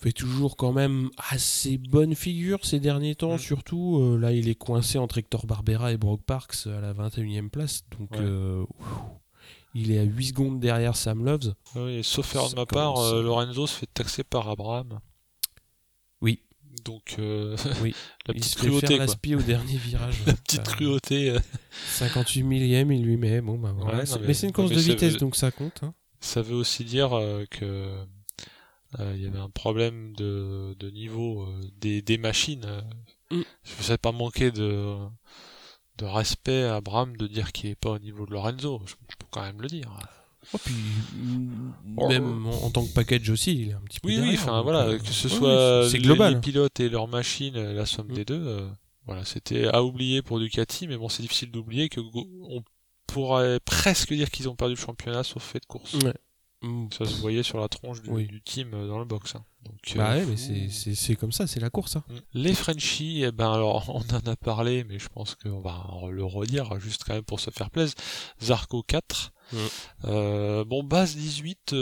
fait toujours quand même assez bonne figure ces derniers temps, mm. surtout. Euh, là, il est coincé entre Hector Barbera et Brock Parks à la 21e place. Donc, euh, il est à 8 secondes derrière Sam Loves. Oui, sauf erreur de ma part, euh, Lorenzo se fait taxer par Abraham. Oui. Donc, [LAUGHS] oui. la petite il se cruauté. Fait au dernier virage. [LAUGHS] la petite cruauté. 58 millième, il lui met. Bon, bah, mais, c'est une course de vitesse, donc ça compte. Hein. Ça veut aussi dire que il y avait un problème de, de niveau euh, des, des machines. Mm. Je ne sais pas manquer de, de respect à Abraham de dire qu'il est pas au niveau de Lorenzo. Je, peux quand même le dire. Oh, puis, mm, même en, tant que package aussi, il est un petit peu. Oui, oui, enfin voilà, euh, que ce soit global. les, pilotes et leurs machines, la somme mm. des deux, voilà, c'était à oublier pour Ducati, mais bon, c'est difficile d'oublier que on pourrait presque dire qu'ils ont perdu le championnat sauf fait de course. Ouais. Mm. Ça se voyait sur la tronche du, team euh, dans le box. Hein. Donc, bah euh, ouais, mais c'est comme ça, c'est la course. Hein. Mm. Les Frenchies, eh ben alors [LAUGHS] on en a parlé, mais je pense qu'on va le redire juste quand même pour se faire plaisir. Zarco 4. Mm. Euh, bon, base 18,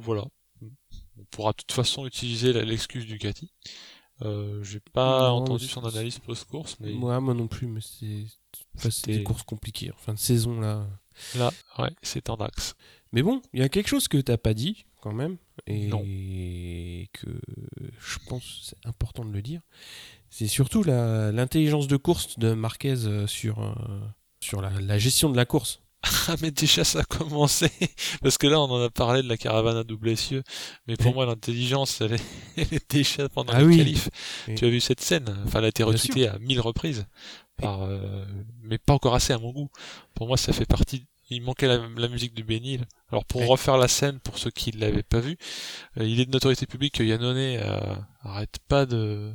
voilà. On pourra de toute façon utiliser l'excuse du Cathy. J'ai pas entendu son analyse post-course, mais. Moi, moi non plus, mais c'est des courses compliquées. En fin de saison, là. Là, ouais, c'est en axe. Mais bon, il y a quelque chose que t'as pas dit quand même, et que je pense c'est important de le dire. C'est surtout l'intelligence de course de Marquez euh, sur, euh, sur la, gestion de la course. Ah mais déjà ça a commencé [LAUGHS] parce que là on en a parlé de la caravane à double essieu mais pour moi l'intelligence [LAUGHS] elle, est, déjà pendant ah le oui. tu as vu cette scène? Enfin elle a été retweetée à mille reprises par euh, mais pas encore assez à mon goût pour moi ça fait partie il manquait la, musique du Bénil. Alors pour refaire la scène, pour ceux qui ne l'avaient pas vu, euh, il est de notoriété publique que Yannone euh, arrête pas de,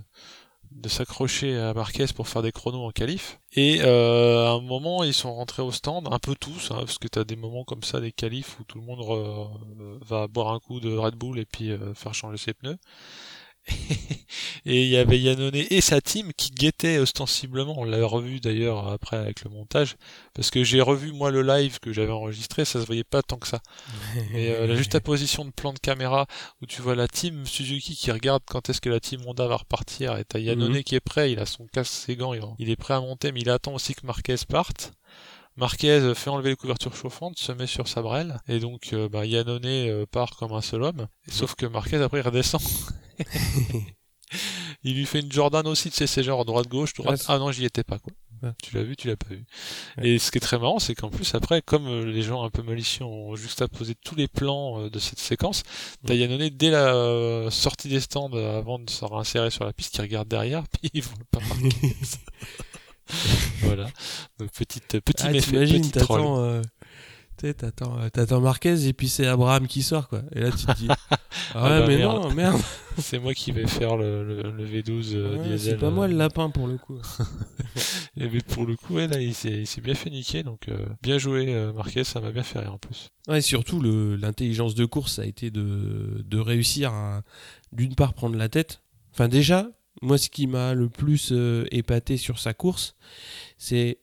de s'accrocher à Marquez pour faire des chronos en qualif. Et euh, à un moment, ils sont rentrés au stand, un peu tous, hein, parce que tu as des moments comme ça, des qualifs, où tout le monde va boire un coup de Red Bull et puis faire changer ses pneus. [LAUGHS] et il y avait Yannone et sa team qui guettaient ostensiblement. On l'a revu d'ailleurs après avec le montage, parce que j'ai revu moi le live que j'avais enregistré, ça se voyait pas tant que ça. [LAUGHS] Et euh, la juste position de plan de caméra où tu vois la team Suzuki qui regarde quand est-ce que la team Honda va repartir, et t'as Yannone mhm. qui est prêt, il a son casque, ses gants, il est prêt à monter, mais il attend aussi que Marquez parte. Marquez fait enlever les couvertures chauffantes, se met sur sa brelle, et donc euh, bah, Yannone euh, part comme un seul homme, sauf que Marquez après il redescend. [LAUGHS] il lui fait une Jordan aussi, tu sais, c'est genre droite-gauche, droite. Ah non, j'y étais pas, quoi. Tu l'as vu, tu l'as pas vu. Et ce qui est très marrant, c'est qu'en plus, après, comme euh, les gens un peu malicieux ont juxtaposé tous les plans de cette séquence, t'as Yannone dès la sortie des stands, avant de se réinsérer sur la piste, qui regarde derrière, [LAUGHS] puis ils vont pas marquer. [LAUGHS] voilà. Donc, petite, petit ah, méfait, petit t'attends, euh, t'attends, euh, t'attends Marquez et puis c'est Abraham qui sort, quoi. Et là, tu te dis, [LAUGHS] ah, ah ouais, bah mais non, merde. [LAUGHS] c'est moi qui vais faire le, le, V12 euh, diesel. C'est pas moi le lapin pour le coup. [LAUGHS] et mais pour le coup, ouais, là, il s'est, il s'est bien fait niquer, donc bien joué Marquez, ça m'a bien fait rire en plus. Ouais, surtout le, l'intelligence de course, ça a été de, de réussir à, d'une part, prendre la tête. Enfin, déjà, Moi, ce qui m'a le plus euh, épaté sur sa course, c'est,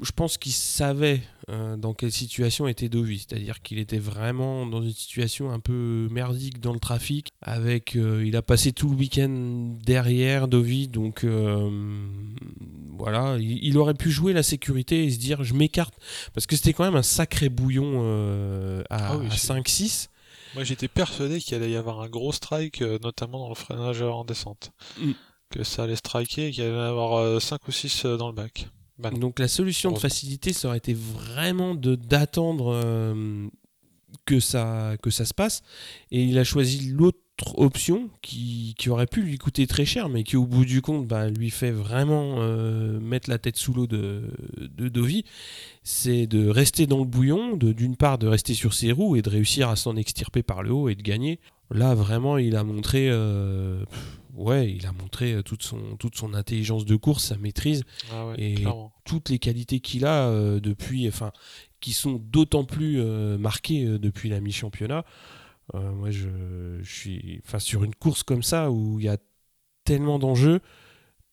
je pense qu'il savait euh, dans quelle situation était Dovi. C'est-à-dire qu'il était vraiment dans une situation un peu merdique dans le trafic. Avec, euh, il a passé tout le week-end derrière Dovi, donc voilà, il, aurait pu jouer la sécurité et se dire, je m'écarte, parce que c'était quand même un sacré bouillon à, 5-6. Moi, j'étais persuadé qu'il allait y avoir un gros strike, euh, notamment dans le freinage en descente. Mm. Que ça allait striker et qu'il allait y avoir 5 euh, ou 6 euh, dans le bac. Donc la solution de facilité, ça aurait été vraiment d'attendre que, ça, que ça se passe. Et il a choisi l'autre option qui, aurait pu lui coûter très cher, mais qui au bout du compte bah, lui fait vraiment euh, mettre la tête sous l'eau de, de Dovi, c'est de rester dans le bouillon, d'une part de rester sur ses roues et de réussir à s'en extirper par le haut et de gagner. Là vraiment il a montré, euh, ouais, il a montré euh, toute son, toute son intelligence de course, sa maîtrise ah et toutes les qualités qu'il a depuis, enfin, qui sont d'autant plus marquées depuis la mi-championnat. Euh, moi, je, suis enfin, sur une course comme ça où il y a tellement d'enjeux,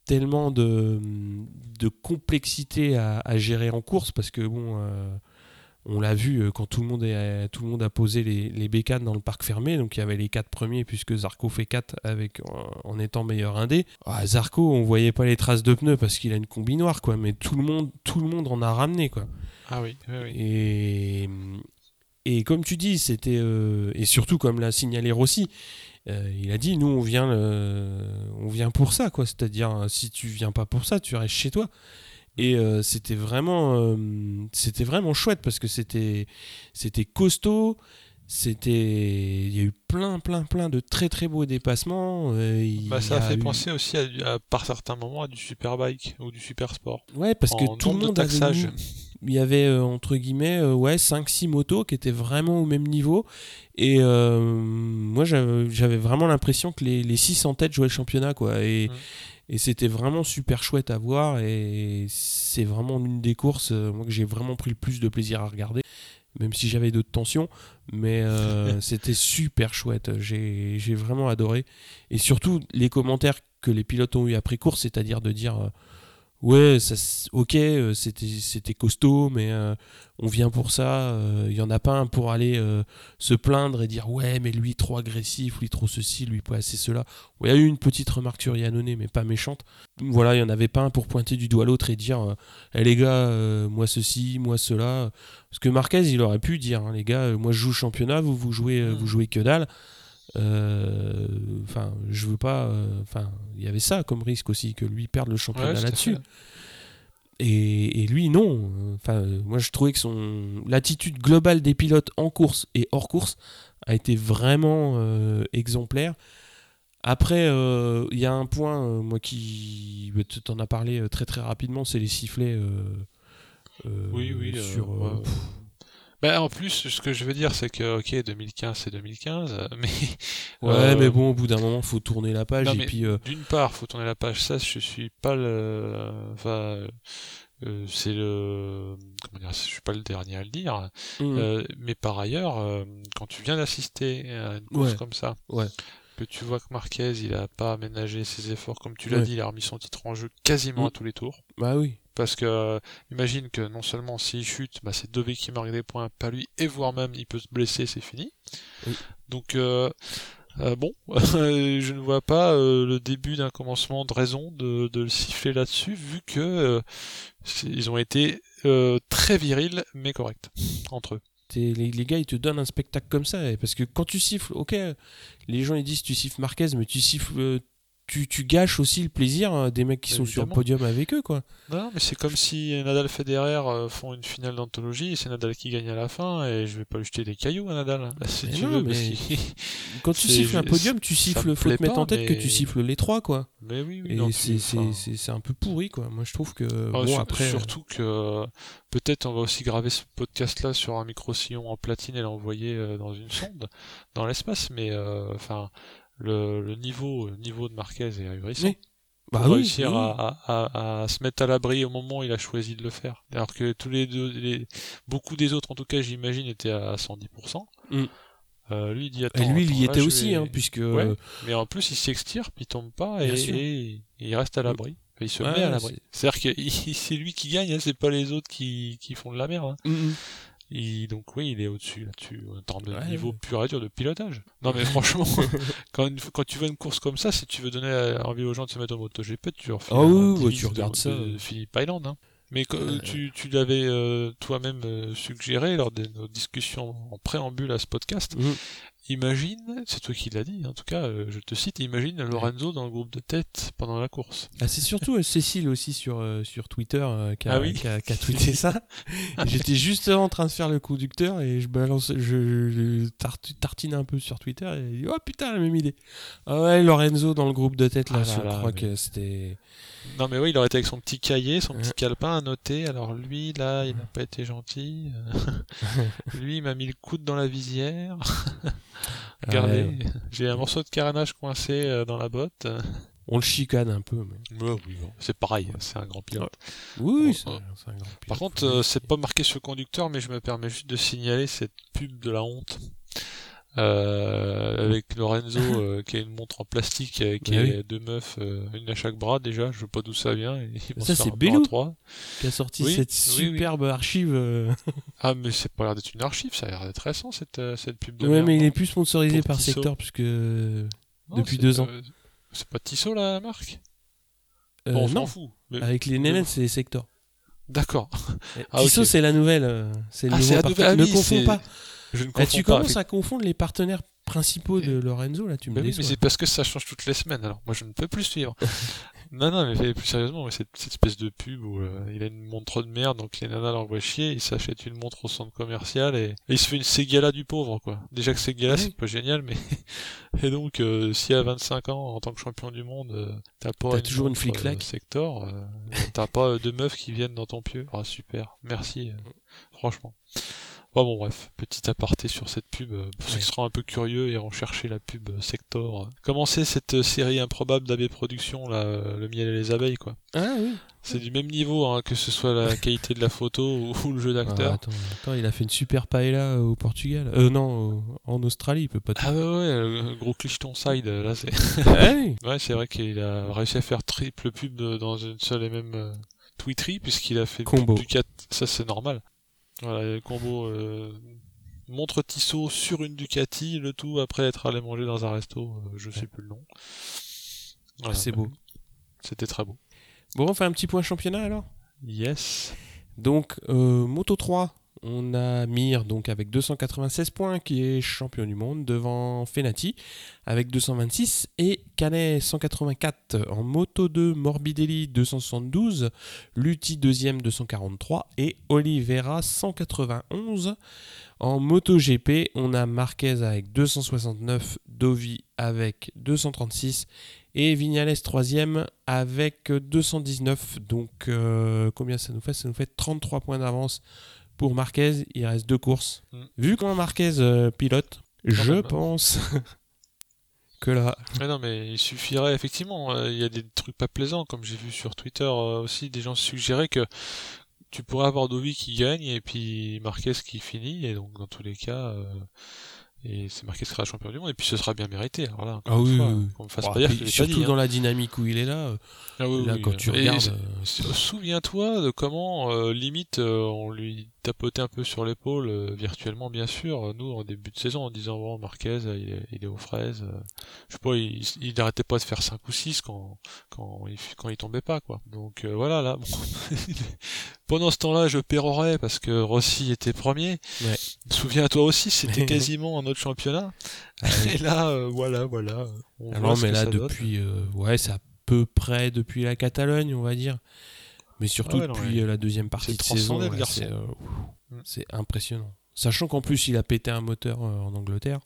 tellement de, de complexité à, gérer en course parce que bon. Euh, on l'a vu euh, quand tout le monde, est, tout le monde a posé les, les, bécanes dans le parc fermé. Donc il y avait les quatre premiers puisque Zarco fait 4 avec, en étant meilleur indé. Ah, Zarco, on voyait pas les traces de pneus parce qu'il a une combi noire, quoi. Mais tout le monde, tout le monde en a ramené, quoi. Ah oui, oui, oui. Et, et comme tu dis, c'était euh, et surtout comme l'a signalé Rossi, euh, il a dit nous on vient on vient pour ça quoi, c'est-à-dire si tu viens pas pour ça, tu restes chez toi. Et euh, c'était vraiment c'était vraiment chouette parce que c'était c'était costaud, c'était il y a eu plein plein plein de très très beaux dépassements bah, ça a, fait penser aussi à, par certains moments à du superbike ou du super sport ouais parce que tout le monde a il y avait euh, entre guillemets euh, ouais 5 6 motos qui étaient vraiment au même niveau. Et euh, moi j'avais vraiment l'impression que les, les 6 en tête jouaient le championnat quoi. Et, et c'était vraiment super chouette à voir. Et c'est vraiment une des courses moi que j'ai vraiment pris le plus de plaisir à regarder même si j'avais d'autres tensions. Mais [LAUGHS] c'était super chouette. J'ai vraiment adoré. Et surtout les commentaires que les pilotes ont eu après course c'est à dire de dire ouais, ça, ok, euh, c'était costaud, mais euh, on vient pour ça. Il euh, y en a pas un pour aller se plaindre et dire ouais, mais lui trop agressif, lui trop ceci, lui pas assez cela. Il y a eu une petite remarque sur Yannone, mais pas méchante. Voilà, il y en avait pas un pour pointer du doigt l'autre et dire eh, les gars, moi ceci, moi cela. Parce que Marquez, il aurait pu dire hein, les gars, moi je joue championnat, vous vous jouez, vous jouez que dalle. Euh, enfin, je veux pas. Euh, enfin, il y avait ça comme risque aussi que lui perde le championnat là-dessus. Et, lui, non. Enfin, moi, je trouvais que son l'attitude globale des pilotes en course et hors course a été vraiment euh, exemplaire. Après, il y a un point, moi qui, tu en as parlé très très rapidement, c'est les sifflets. oui, oui. Sur, bah, en plus, ce que je veux dire, c'est que, ok, 2015, c'est 2015, [LAUGHS] mais. Ouais, euh, mais bon, au bout d'un moment, faut tourner la page. et puis. Euh, d'une part, faut tourner la page, ça, je suis pas le. Enfin. Euh, c'est le comment dire, je suis pas le dernier à le dire mmh. mais par ailleurs quand tu viens d'assister à une course comme ça ouais. que tu vois que Marquez il a pas aménagé ses efforts comme tu l'as dit il a remis son titre en jeu quasiment mmh. à tous les tours bah oui parce que euh, imagine que non seulement s'il chute, bah, c'est Dovey qui marque des points, pas lui, et voire même il peut se blesser, c'est fini. Donc euh, euh, bon, [LAUGHS] je ne vois pas le début d'un commencement de raison de, le siffler là-dessus, vu que ils ont été très virils mais corrects entre eux. Les, les, gars ils te donnent un spectacle comme ça parce que quand tu siffles ok les gens ils disent tu siffles Marquez mais tu siffles tu, tu, gâches aussi le plaisir hein, des mecs qui sont sur le podium avec eux quoi. Non mais c'est comme si Nadal Federer euh, font une finale d'anthologie et c'est Nadal qui gagne à la fin et je vais pas lui jeter des cailloux à Nadal. Là, si tu veux, mais... [LAUGHS] Quand tu siffles un podium, tu siffles, faut te mettre en tête que tu siffles les trois quoi. Mais oui, oui et c'est un peu pourri quoi. Moi je trouve que ah, bon, après surtout que peut-être on va aussi graver ce podcast là sur un micro sillon en platine et l'envoyer euh, dans une sonde dans l'espace mais euh, enfin le, niveau, niveau de Marquez est ahurissant. Bah réussir À, se mettre à l'abri au moment où il a choisi de le faire. Alors que tous les deux, les, beaucoup des autres, en tout cas, j'imagine, étaient à 110%. Mm. Euh, lui, il dit Et attends. lui, il y là, était aussi, vais- hein, puisque Ouais. Mais en plus, il s'extirpe, il tombe pas et, et il reste à l'abri. Enfin, Il se Ouais, met à l'abri. C'est-à-dire que [LAUGHS] c'est lui qui gagne, hein, c'est pas les autres qui, qui font de la merde. hein. Mm, mm. Il- donc oui, il est au-dessus là-dessus, en termes de Ouais, niveau ouais. pur et dur de pilotage. Non mais franchement, [LAUGHS] quand, une- quand tu vois une course comme ça, si tu veux donner euh, envie aux gens de se mettre au MotoGP, tu leur fais Ah oui, ouais, tu regardes de, ça. de Philippe Island. Hein. Mais Euh, tu, tu l'avais euh, toi-même euh, suggéré lors de nos discussions en préambule à ce podcast. Mm. Imagine, c'est toi qui l'as dit, en tout cas, euh, je te cite, imagine Lorenzo dans le groupe de tête pendant la course. Ah, c'est surtout euh, Cécile aussi sur, euh, sur Twitter euh, qui, a, Ah oui qui a- qui a tweeté ça. [LAUGHS] J'étais juste en train de faire le conducteur et je balance, je, je tart- tartine un peu sur Twitter et il dit, oh putain la même idée. Ah ouais Lorenzo dans le groupe de tête là, Ah là je là, crois mais- que c'était. Non mais oui, il aurait été avec son petit cahier, son petit calepin à noter. Alors lui, là, il n'a pas été gentil. [LAUGHS] Lui, il m'a mis le coude dans la visière. [LAUGHS] Regardez, Ouais, j'ai un morceau de carénage coincé euh, dans la botte. on le chicane un peu. Mais... Ouais, oui, bon, c'est pareil, c'est un grand pilote. Oui, Bon, c'est euh, c'est un grand pilote, Par contre, euh, c'est pas marqué sur le conducteur, mais je me permets juste de signaler cette pub de la honte. Euh, avec Lorenzo euh, qui a une montre en plastique avec oui. deux meufs, euh, une à chaque bras déjà, je sais pas d'où ça vient. et ils vont Ça, c'est trois. qui a sorti oui, cette superbe archive. euh, Ah mais c'est pas l'air d'être une archive, ça a l'air d'être récent cette, euh, cette pub de Ouais, merde, mais il est plus sponsorisé par Tissot. Sector puisque. Non, depuis deux ans. c'est pas Tissot la marque Bon, On s'en non, fout. mais- avec les nénettes, c'est Sector. D'accord. Ah, Tissot, ok. c'est la nouvelle. C'est le Ah, nouveau la nouvelle- ah Ne confonds c'est- Je ne Ah, comprends tu pas. commences à confondre les partenaires principaux de Lorenzo, là, tu me Mais oui, mais c'est parce que ça change toutes les semaines, alors moi je ne peux plus suivre. [LAUGHS] non, non, mais plus sérieusement, cette, cette espèce de pub où euh, il a une montre de merde, donc les nanas l'envoient chier, il s'achète une montre au centre commercial et, et il se fait une Ségala du pauvre, quoi. Déjà que Ségala, Oui. c'est pas génial, mais. [LAUGHS] et donc, euh, si à 25 ans, en tant que champion du monde, euh, t'as pas T'as toujours une montre, flic-flac. euh, sector, euh, t'as pas deux meufs qui viennent dans ton pieu. Ah, super, merci, franchement. Bon, bon, bref, petit aparté sur cette pub. Pour ceux qui seront un peu curieux, iront chercher la pub euh, Sector. Comment c'est cette euh, série improbable d'AB Productions, là, euh, le miel et les abeilles, quoi? Ah oui. C'est du même niveau, hein, que ce soit la qualité de la photo ou, le jeu Ah, d'acteur. attends, attends, il a fait une super paella au Portugal. Euh, non, en Australie, il peut pas. Ah ouais, ouais, le gros clicheton side, là, c'est... [LAUGHS] Ah oui. [LAUGHS] Ouais, c'est vrai qu'il a réussi à faire triple pub dans une seule et même tweeterie, puisqu'il a fait Combo. Ducat. Ça, c'est normal. Voilà, le combo euh, montre Tissot sur une Ducati, le tout après être allé manger dans un resto, euh, je sais plus le nom. Voilà, C'est beau. C'était très beau. Bon, on fait un petit point championnat alors? Yes. Donc, euh, Moto 3, on a Mir donc avec 296 points qui est champion du monde devant Fenati avec 226 et Canet 184 en Moto 2, Morbidelli 272, Lutti deuxième 243 et Oliveira 191. En Moto GP, on a Marquez avec 269, Dovi avec 236 et Vignales troisième avec 219. Donc euh, combien ça nous fait? Ça nous fait 33 points d'avance pour Marquez. Il reste deux courses. Mm. Vu comment Marquez euh, pilote, je pense [LAUGHS] que là... Mais non, mais il suffirait effectivement. euh, Il y a des trucs pas plaisants, comme j'ai vu sur Twitter euh, aussi, des gens suggéraient que tu pourrais avoir Dovi qui gagne et puis Marquez qui finit, et donc dans tous les cas, et c'est Marquez qui sera champion du monde, et puis ce sera bien mérité. Alors là, encore Ah oui, fois, me fasse Bon, pas dire que surtout dit, dans hein. la dynamique où il est là, Ah oui, là oui, quand tu et regardes... euh, Souviens-toi de comment, euh, limite, euh, on lui tapotait un peu sur l'épaule, virtuellement bien sûr, nous en début de saison, en disant bon, Marquez, il est, il est aux fraises. je sais pas, il, il n'arrêtait pas de faire 5 ou 6 quand, quand, il, quand il tombait pas, quoi. Donc voilà, là, bon. [LAUGHS] pendant ce temps-là, je pérorais parce que Rossi était premier. Ouais. Souviens-toi aussi, c'était [LAUGHS] quasiment un championnat. Ah. [LAUGHS] Et là, euh, voilà, voilà. on Ah non, mais là, depuis. euh, ouais, c'est à peu près depuis la Catalogne, on va dire. Mais surtout Ah ouais, non, depuis ouais. euh, la deuxième partie C'est de saison. C'est euh, Mm. c'est impressionnant. Sachant qu'en plus, il a pété un moteur en Angleterre.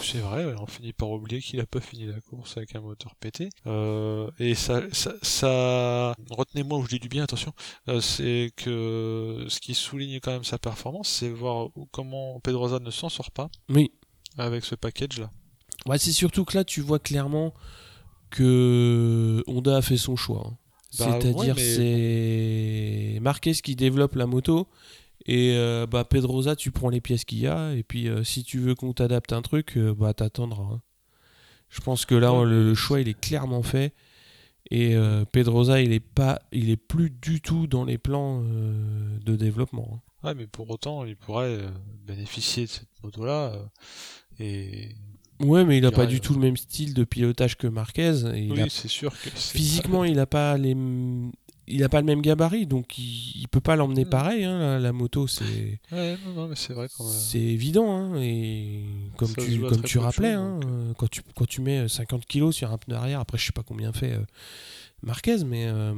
C'est vrai, on finit par oublier qu'il a pas fini la course avec un moteur pété. Euh, et ça, ça, ça- retenez-moi où je dis du bien, attention, euh, c'est que ce qui souligne quand même sa performance, c'est voir comment Pedroza ne s'en sort pas Oui. avec ce package-là. Ouais, c'est surtout que là, tu vois clairement que Honda a fait son choix. hein. Bah, C'est-à-dire, ouais, mais- c'est Marquez qui développe la moto Et euh, bah, Pedrosa, tu prends les pièces qu'il y a. Et puis, euh, si tu veux qu'on t'adapte un truc, euh, bah, t'attendras. hein. Je pense que là, le, le choix, il est clairement fait. Et Pedrosa, il est, pas, il est plus du tout dans les plans de développement. hein. Ouais, mais pour autant, il pourrait bénéficier de cette moto-là. et Ouais, mais il a Je pas du tout le même style de pilotage que Marquez. Et oui, a- c'est sûr que physiquement, il a pas les, il a pas le même gabarit, donc il, il peut pas l'emmener Mm. pareil. hein, la, la moto, c'est, pas- Ouais, non, non, mais c'est vrai quand même. c'est évident. hein, et comme Ça tu, comme rappelais, hein, donc. euh, quand tu, quand tu mets 50 kilos sur un pneu arrière, après je sais pas combien fait euh, Marquez, mais euh,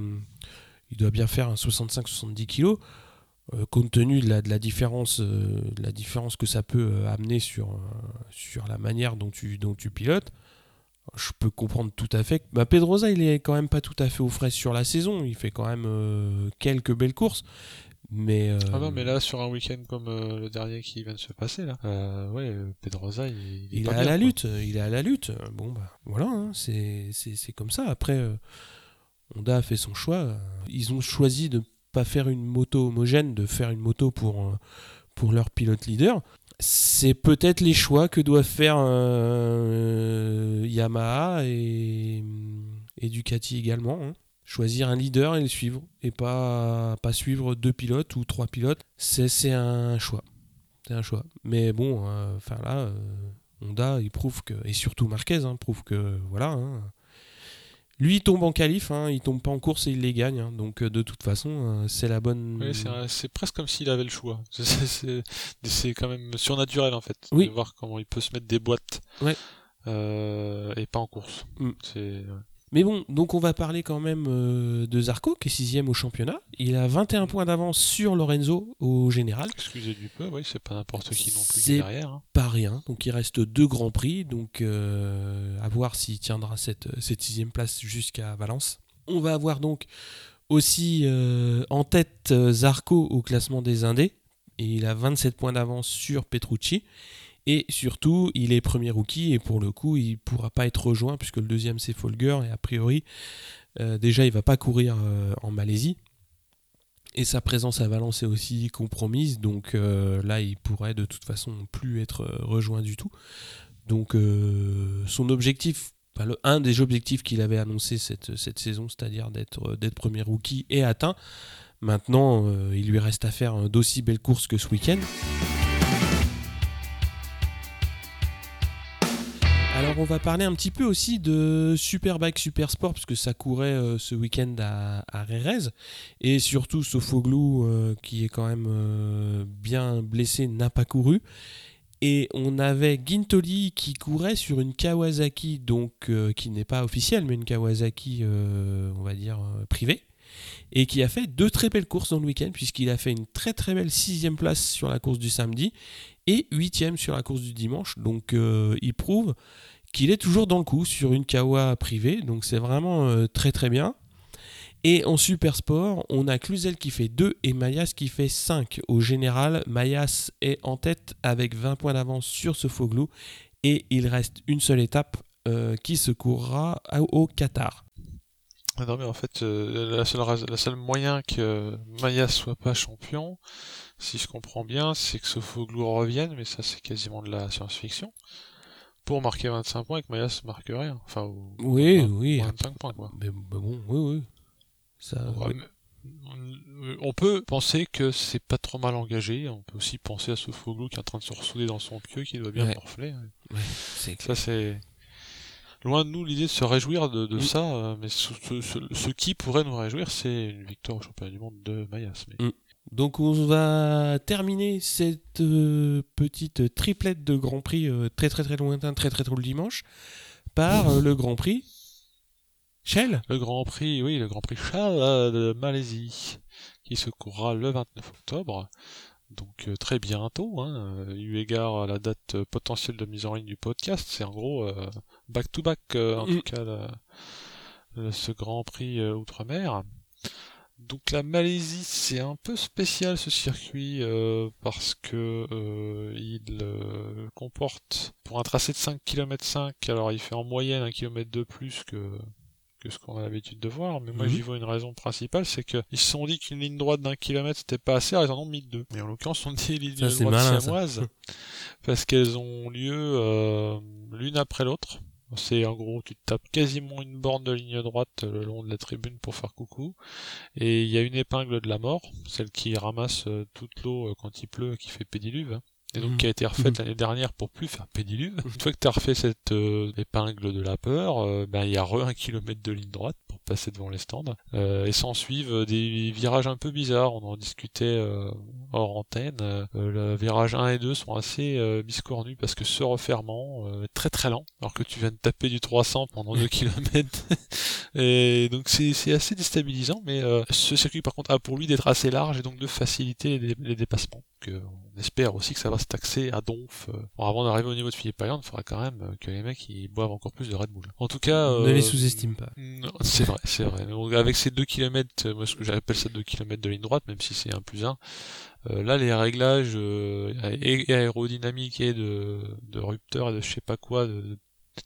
il doit bien faire un 65-70 kilos. euh, compte tenu de la, de la différence, euh, de la différence que ça peut euh, amener sur, euh, sur la manière dont tu, dont tu pilotes, je peux comprendre tout à fait. Bah, Pedrosa, il est quand même pas tout à fait aux fraises sur la saison. Il fait quand même euh, quelques belles courses. Mais, euh, Ah non, mais là, sur un week-end comme euh, le dernier qui vient de se passer, là, ouais, Pedrosa, il, il est il est pas à bien, la lutte. Il est à la lutte. Bon, bah voilà, hein, c'est comme ça. Après, Honda a fait son choix. Ils ont choisi de pas faire une moto homogène, de faire une moto pour, pour leur pilote leader. C'est peut-être les choix que doivent faire euh, Yamaha et, et Ducati également. hein. Choisir un leader et le suivre, et pas, pas suivre deux pilotes ou trois pilotes. C'est un choix. C'est un choix. Mais bon, euh, là, euh, Honda, que, et surtout Marquez, hein, prouve que voilà. hein. Lui, il tombe en qualif, hein, il tombe pas en course et il les gagne. hein. donc euh, de toute façon, euh, c'est la bonne. Oui, c'est presque comme s'il avait le choix. [LAUGHS] C'est- quand même surnaturel en fait. Oui. De voir comment il peut se mettre des boîtes. Ouais. Euh, et pas en course. Mm. C'est ouais. Mais bon, donc on va parler quand même euh, de Zarco, qui est sixième au championnat. Il a 21 points d'avance sur Lorenzo au général. excusez du peu, oui, c'est pas n'importe qui non plus qui C'est- est derrière. hein. Pas rien. Donc il reste deux grands prix. Donc euh, à voir s'il tiendra cette, cette sixième place jusqu'à Valence. On va avoir donc aussi euh, en tête euh, Zarco au classement des Indés. Et il a 27 points d'avance sur Petrucci. Et surtout, il est premier rookie et pour le coup, il pourra pas être rejoint puisque le deuxième c'est Folger et a priori, euh, déjà il va pas courir euh, en Malaisie. Et sa présence à Valence est aussi compromise, donc euh, là il pourrait de toute façon plus être rejoint du tout. Donc son objectif, un des objectifs qu'il avait annoncé cette, cette saison, c'est-à-dire d'être premier rookie, est atteint. Maintenant, il lui reste à faire d'aussi belles courses que ce week-end. On va parler un petit peu aussi de Superbike Super Sport parce que ça courait euh, ce week-end à, à Rérez et surtout Sofoglou euh, qui est quand même euh, bien blessé n'a pas couru. Et on avait Gintoli qui courait sur une Kawasaki donc qui n'est pas officielle mais une Kawasaki on va dire privée. Et qui a fait deux très belles courses dans le week-end puisqu'il a fait une très très belle sixième place sur la course du samedi et huitième sur la course du dimanche. Donc il prouve qu'il est toujours dans le coup sur une Kawa privée, donc c'est vraiment euh, très très bien. Et en super sport, on a Cluzel qui fait 2 et Mayas qui fait 5. Au général, Mayas est en tête avec 20 points d'avance sur ce Foglou et il reste une seule étape euh, qui se courra au Qatar. Ah Non mais en fait, euh, la seule moyen que Maya soit pas champion, si je comprends bien, c'est que Sofoglou revienne, mais ça c'est quasiment de la science-fiction. Pour marquer 25 points et que Maya se marque rien. Enfin, ou, Oui, oui. moins de 5 points quoi. Mais, mais bon, oui, oui. Ça, Ouais, oui. mais- On peut penser que c'est pas trop mal engagé. On peut aussi penser à Sofoglou qui est en train de se ressouder dans son pieu, qui doit bien Ouais. morfler. Ouais, c'est Ça c'est loin de nous l'idée de se réjouir de, de Mm. ça, euh, mais ce, ce- ce- ce qui pourrait nous réjouir, c'est une victoire au championnat du monde de Mayas. Mais... Mm. Donc on va terminer cette euh, petite triplette de Grand Prix euh, très très très lointain, très très tôt le dimanche, par euh, le Grand Prix Shell. Le Grand Prix, oui, le Grand Prix euh, de Malaisie, qui se courra le 29 octobre. Donc très bientôt, hein, eu égard à la date potentielle de mise en ligne du podcast, c'est en gros back-to-back en Mm. tout cas ce Grand Prix Outre-mer. Donc la Malaisie, c'est un peu spécial ce circuit euh, parce que euh, il euh, comporte pour un tracé de 5 km 5, alors il fait en moyenne un kilomètre de plus que que ce qu'on a l'habitude de voir, mais moi Mhm. j'y vois une raison principale, c'est qu'ils se sont dit qu'une ligne droite d'un kilomètre c'était pas assez, alors ils en ont mis deux. Et en l'occurrence, on dit lignes Ça, c'est droites siamoises, [LAUGHS] parce qu'elles ont lieu euh, l'une après l'autre. C'est en gros, tu te tapes quasiment une borne de ligne droite le long de la tribune pour faire coucou. Et il y a une épingle de la mort, celle qui ramasse euh, toute l'eau euh, quand il pleut, qui fait pédiluve. hein. Et donc Mhm. qui a été refaite l'année dernière pour plus faire pédiluve. Une fois que tu as refait cette euh, épingle de la peur, euh, ben il y a re un kilomètre de ligne droite passer devant les stands. Euh, et s'en suivent des virages un peu bizarres. On en discutait euh, hors antenne. Euh, le virage 1 et 2 sont assez euh, biscornus parce que ce referment euh, est très très lent, alors que tu viens de taper du 300 pendant 2 [LAUGHS] kilomètres. [LAUGHS] Et donc c'est c'est assez déstabilisant, mais euh, ce circuit par contre a pour lui d'être assez large et donc de faciliter les, les dépassements. Donc, euh, on espère aussi que ça va se taxer à donf. euh. Bon, avant d'arriver au niveau de Philippe Island, il faudra quand même euh, que les mecs ils boivent encore plus de Red Bull. En tout cas, Ne euh, les sous-estime pas. non, c'est vrai, c'est vrai. Donc, avec ces 2 km, moi ce que j'appelle ça 2 km de ligne droite, même si c'est un plus 1, là les réglages euh, et- aérodynamiques et de, de rupteur et de je sais pas quoi de-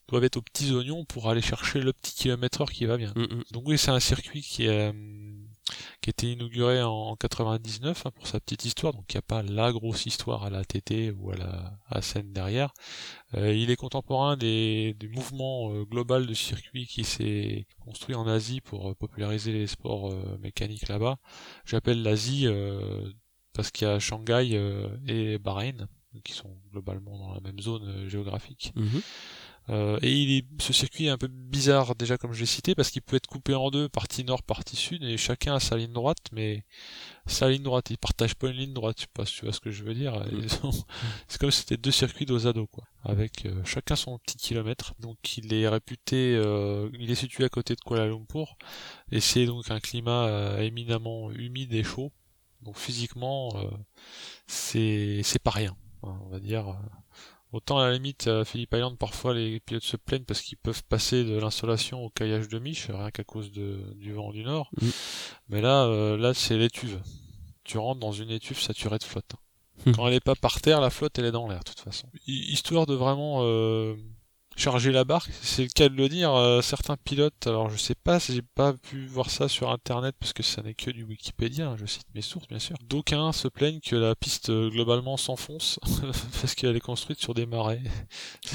doivent être aux petits oignons pour aller chercher le petit kilomètre heure qui va bien. Mm, mm. Donc oui, c'est un circuit qui est qui été inauguré en 99 hein, pour sa petite histoire, donc il n'y a pas la grosse histoire à la TT ou à la à Seine derrière. Euh, il est contemporain des, du mouvement euh, global de circuit qui s'est construit en Asie pour euh, populariser les sports euh, mécaniques là-bas. J'appelle l'Asie parce qu'il y a Shanghai et Bahreïn qui sont globalement dans la même zone géographique. Mhm. Euh, et il est, ce circuit est un peu bizarre déjà comme je l'ai cité parce qu'il peut être coupé en deux, partie nord, partie sud, et chacun a sa ligne droite, mais sa ligne droite, ils partagent pas une ligne droite, je sais pas si tu vois ce que je veux dire. [LAUGHS] C'est comme si c'était deux circuits dos à dos, quoi, avec euh, chacun son petit kilomètre. Donc il est réputé, euh, il est situé à côté de Kuala Lumpur, et c'est donc un climat euh, éminemment humide et chaud. Donc physiquement, euh, c'est c'est pas rien, hein, on va dire. Autant à la limite, à Phillip Island, parfois les pilotes se plaignent parce qu'ils peuvent passer de l'insolation au caillage de miche, rien qu'à cause de, du vent du nord. Mm. Mais là, euh, là c'est l'étuve. Tu rentres dans une étuve saturée de flotte. Mm. Quand elle est pas par terre, la flotte elle est dans l'air, de toute façon. Hi- Histoire de vraiment euh, charger la barque, c'est le cas de le dire. euh, certains pilotes, alors je sais pas j'ai pas pu voir ça sur internet parce que ça n'est que du Wikipédia, hein, je cite mes sources bien sûr. D'aucuns se plaignent que la piste euh, globalement s'enfonce [LAUGHS] parce qu'elle est construite sur des marais.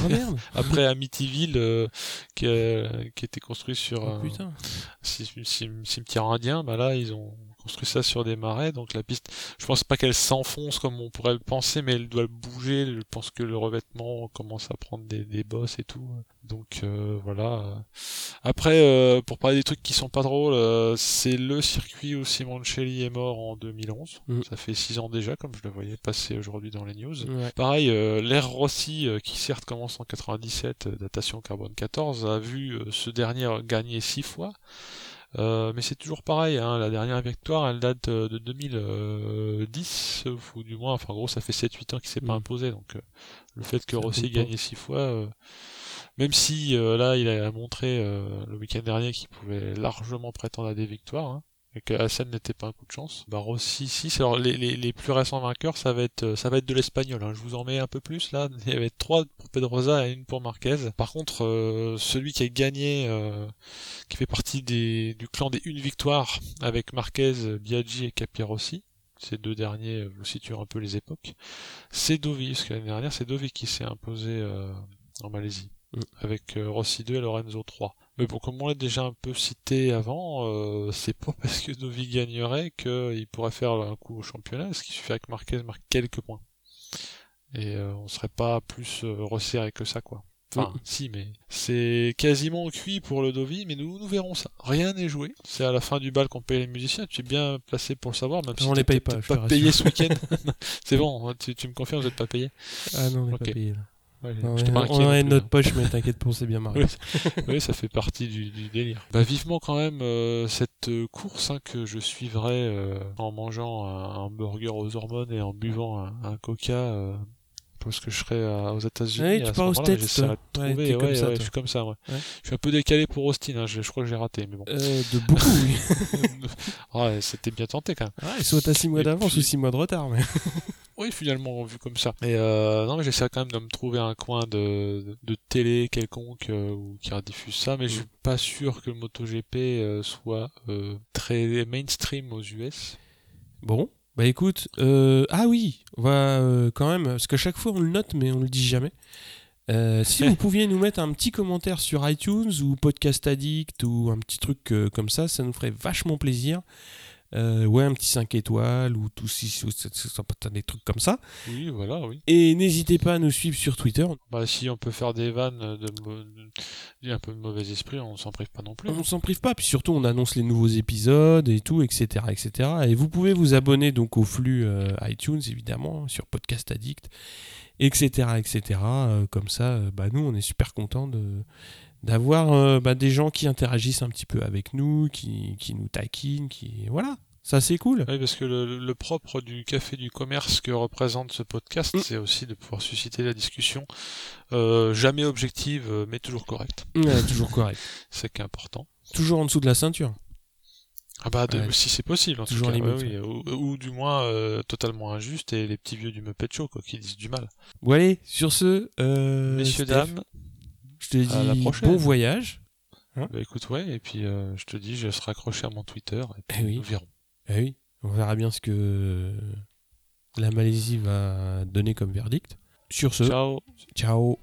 Oh merde [LAUGHS] Après Amityville, euh, qui, a- qui était construit sur Oh un cim- cimetière indien, bah là ils ont construit ça sur des marais, donc la piste, je pense pas qu'elle s'enfonce comme on pourrait le penser, mais elle doit bouger. Je pense que le revêtement commence à prendre des, des bosses et tout. Donc euh, voilà. Après, euh, pour parler des trucs qui sont pas drôles, euh, c'est le circuit où Simoncelli est mort en 2011. Mm. Ça fait six ans déjà, comme je le voyais passer aujourd'hui dans les news. Pareil, euh, l'ère Rossi, euh, qui certes commence en 97, euh, datation carbone 14, a vu ce dernier gagner six fois. Euh, mais c'est toujours pareil, hein, la dernière victoire, elle date de 2010, euh, ou du moins, enfin en gros, ça fait 7-8 ans qu'il s'est pas Mm. imposé, donc euh, le fait que Rossi gagne six fois, euh, même si là, il a montré le week-end dernier qu'il pouvait largement prétendre à des victoires, hein, et que Hassan n'était pas un coup de chance. Bah Rossi, si, c'est- alors les, les, les plus récents vainqueurs, ça va être euh, ça va être de l'espagnol. Hein. Je vous en mets un peu plus là. Il y avait trois pour Pedrosa et une pour Marquez. Par contre, euh, celui qui a gagné, euh, qui fait partie des, du clan des une victoire avec Marquez, Biaggi et Capirossi. Ces deux derniers euh, vous situent un peu les époques. C'est Dovi, parce que l'année dernière, c'est Dovi qui s'est imposé euh, en Malaisie. Mm. Avec euh, Rossi 2 et Lorenzo 3. Mais bon, comme on l'a déjà un peu cité avant, euh, c'est pas [LAUGHS] parce que Dovi gagnerait qu'il pourrait faire un coup au championnat, parce qu'il suffit que Marquez marque quelques points. Et euh, on serait pas plus euh, resserré que ça, quoi. Enfin, si, mais c'est quasiment cuit pour le Dovi, mais nous, nous verrons ça. Rien n'est joué. C'est à la fin du bal qu'on paye les musiciens. Tu es bien placé pour le savoir, même si On les paye pas, je pas payé ce week-end. [LAUGHS] c'est bon, tu, tu me confirmes, vous n'êtes pas payé. Ah non, on n'est Ok. pas payé là. Ouais, Non, je on a de notre hein. poche, mais t'inquiète pas, on s'est bien marré. [LAUGHS] Oui. ça fait partie du, du délire. Bah vivement quand même euh, cette euh, course hein, que je suivrai euh, en mangeant un, un burger aux hormones et en buvant un, un coca euh, parce que je serai euh, aux États-Unis. Ouais, tu à pars aux States. Ouais, t'es comme ouais, ça, ouais, je suis comme ça. Ouais. Ouais. Je suis un peu décalé pour Austin. hein, Je, je crois que j'ai raté, mais bon. Euh, de beaucoup, oui. [LAUGHS] ouais, c'était bien tenté quand même. Ouais, soit t'as 6 mois d'avance puis- ou 6 mois de retard. Mais... [LAUGHS] Oui, finalement, vu comme ça. Et euh, non, mais j'essaie quand même de me trouver un coin de, de télé quelconque euh, ou qui rediffuse ça, mais je suis pas sûr que le MotoGP euh, soit euh, très mainstream aux US. Bon, bah écoute, euh, ah oui, va euh, quand même, parce qu'à chaque fois on le note, mais on le dit jamais. Euh, si vous [LAUGHS] pouviez nous mettre un petit commentaire sur iTunes ou Podcast Addict ou un petit truc euh, comme ça, ça nous ferait vachement plaisir. Euh, ouais, un petit 5 étoiles ou tout si, ou des trucs comme ça. Oui, voilà, oui. Et n'hésitez pas à nous suivre sur Twitter. Bah, si on peut faire des vannes de, un peu de mauvais esprit, on s'en prive pas non plus. On s'en prive pas, puis surtout on annonce les nouveaux épisodes et tout, etc., etc. Et vous pouvez vous abonner donc au flux euh, iTunes évidemment sur Podcast Addict, etc., etc. Euh, comme ça, bah, nous on est super contents de d'avoir euh, bah, des gens qui interagissent un petit peu avec nous, qui, qui nous taquinent, qui voilà, ça c'est cool. Oui, parce que le, le propre du café du commerce que représente ce podcast, Mm. c'est aussi de pouvoir susciter la discussion, euh, jamais objective, mais toujours correcte. Ouais, toujours correct, [LAUGHS] C'est qui est important. toujours en dessous de la ceinture. Ah bah, de- Ouais. si c'est possible, en Toujours tout cas. ouais, oui, ou, ou du moins euh, totalement injuste, et les petits vieux du Muppet Show, quoi, qui disent du mal. Bon allez, sur ce, euh, Messieurs, Steph, dames, te à la dis prochaine. bon voyage. bah écoute, ouais, et puis euh, je te dis, je serai accroché à mon Twitter, et puis Eh oui. nous verrons. Eh oui, on verra bien ce que la Malaisie va donner comme verdict. Sur ce, Ciao ciao.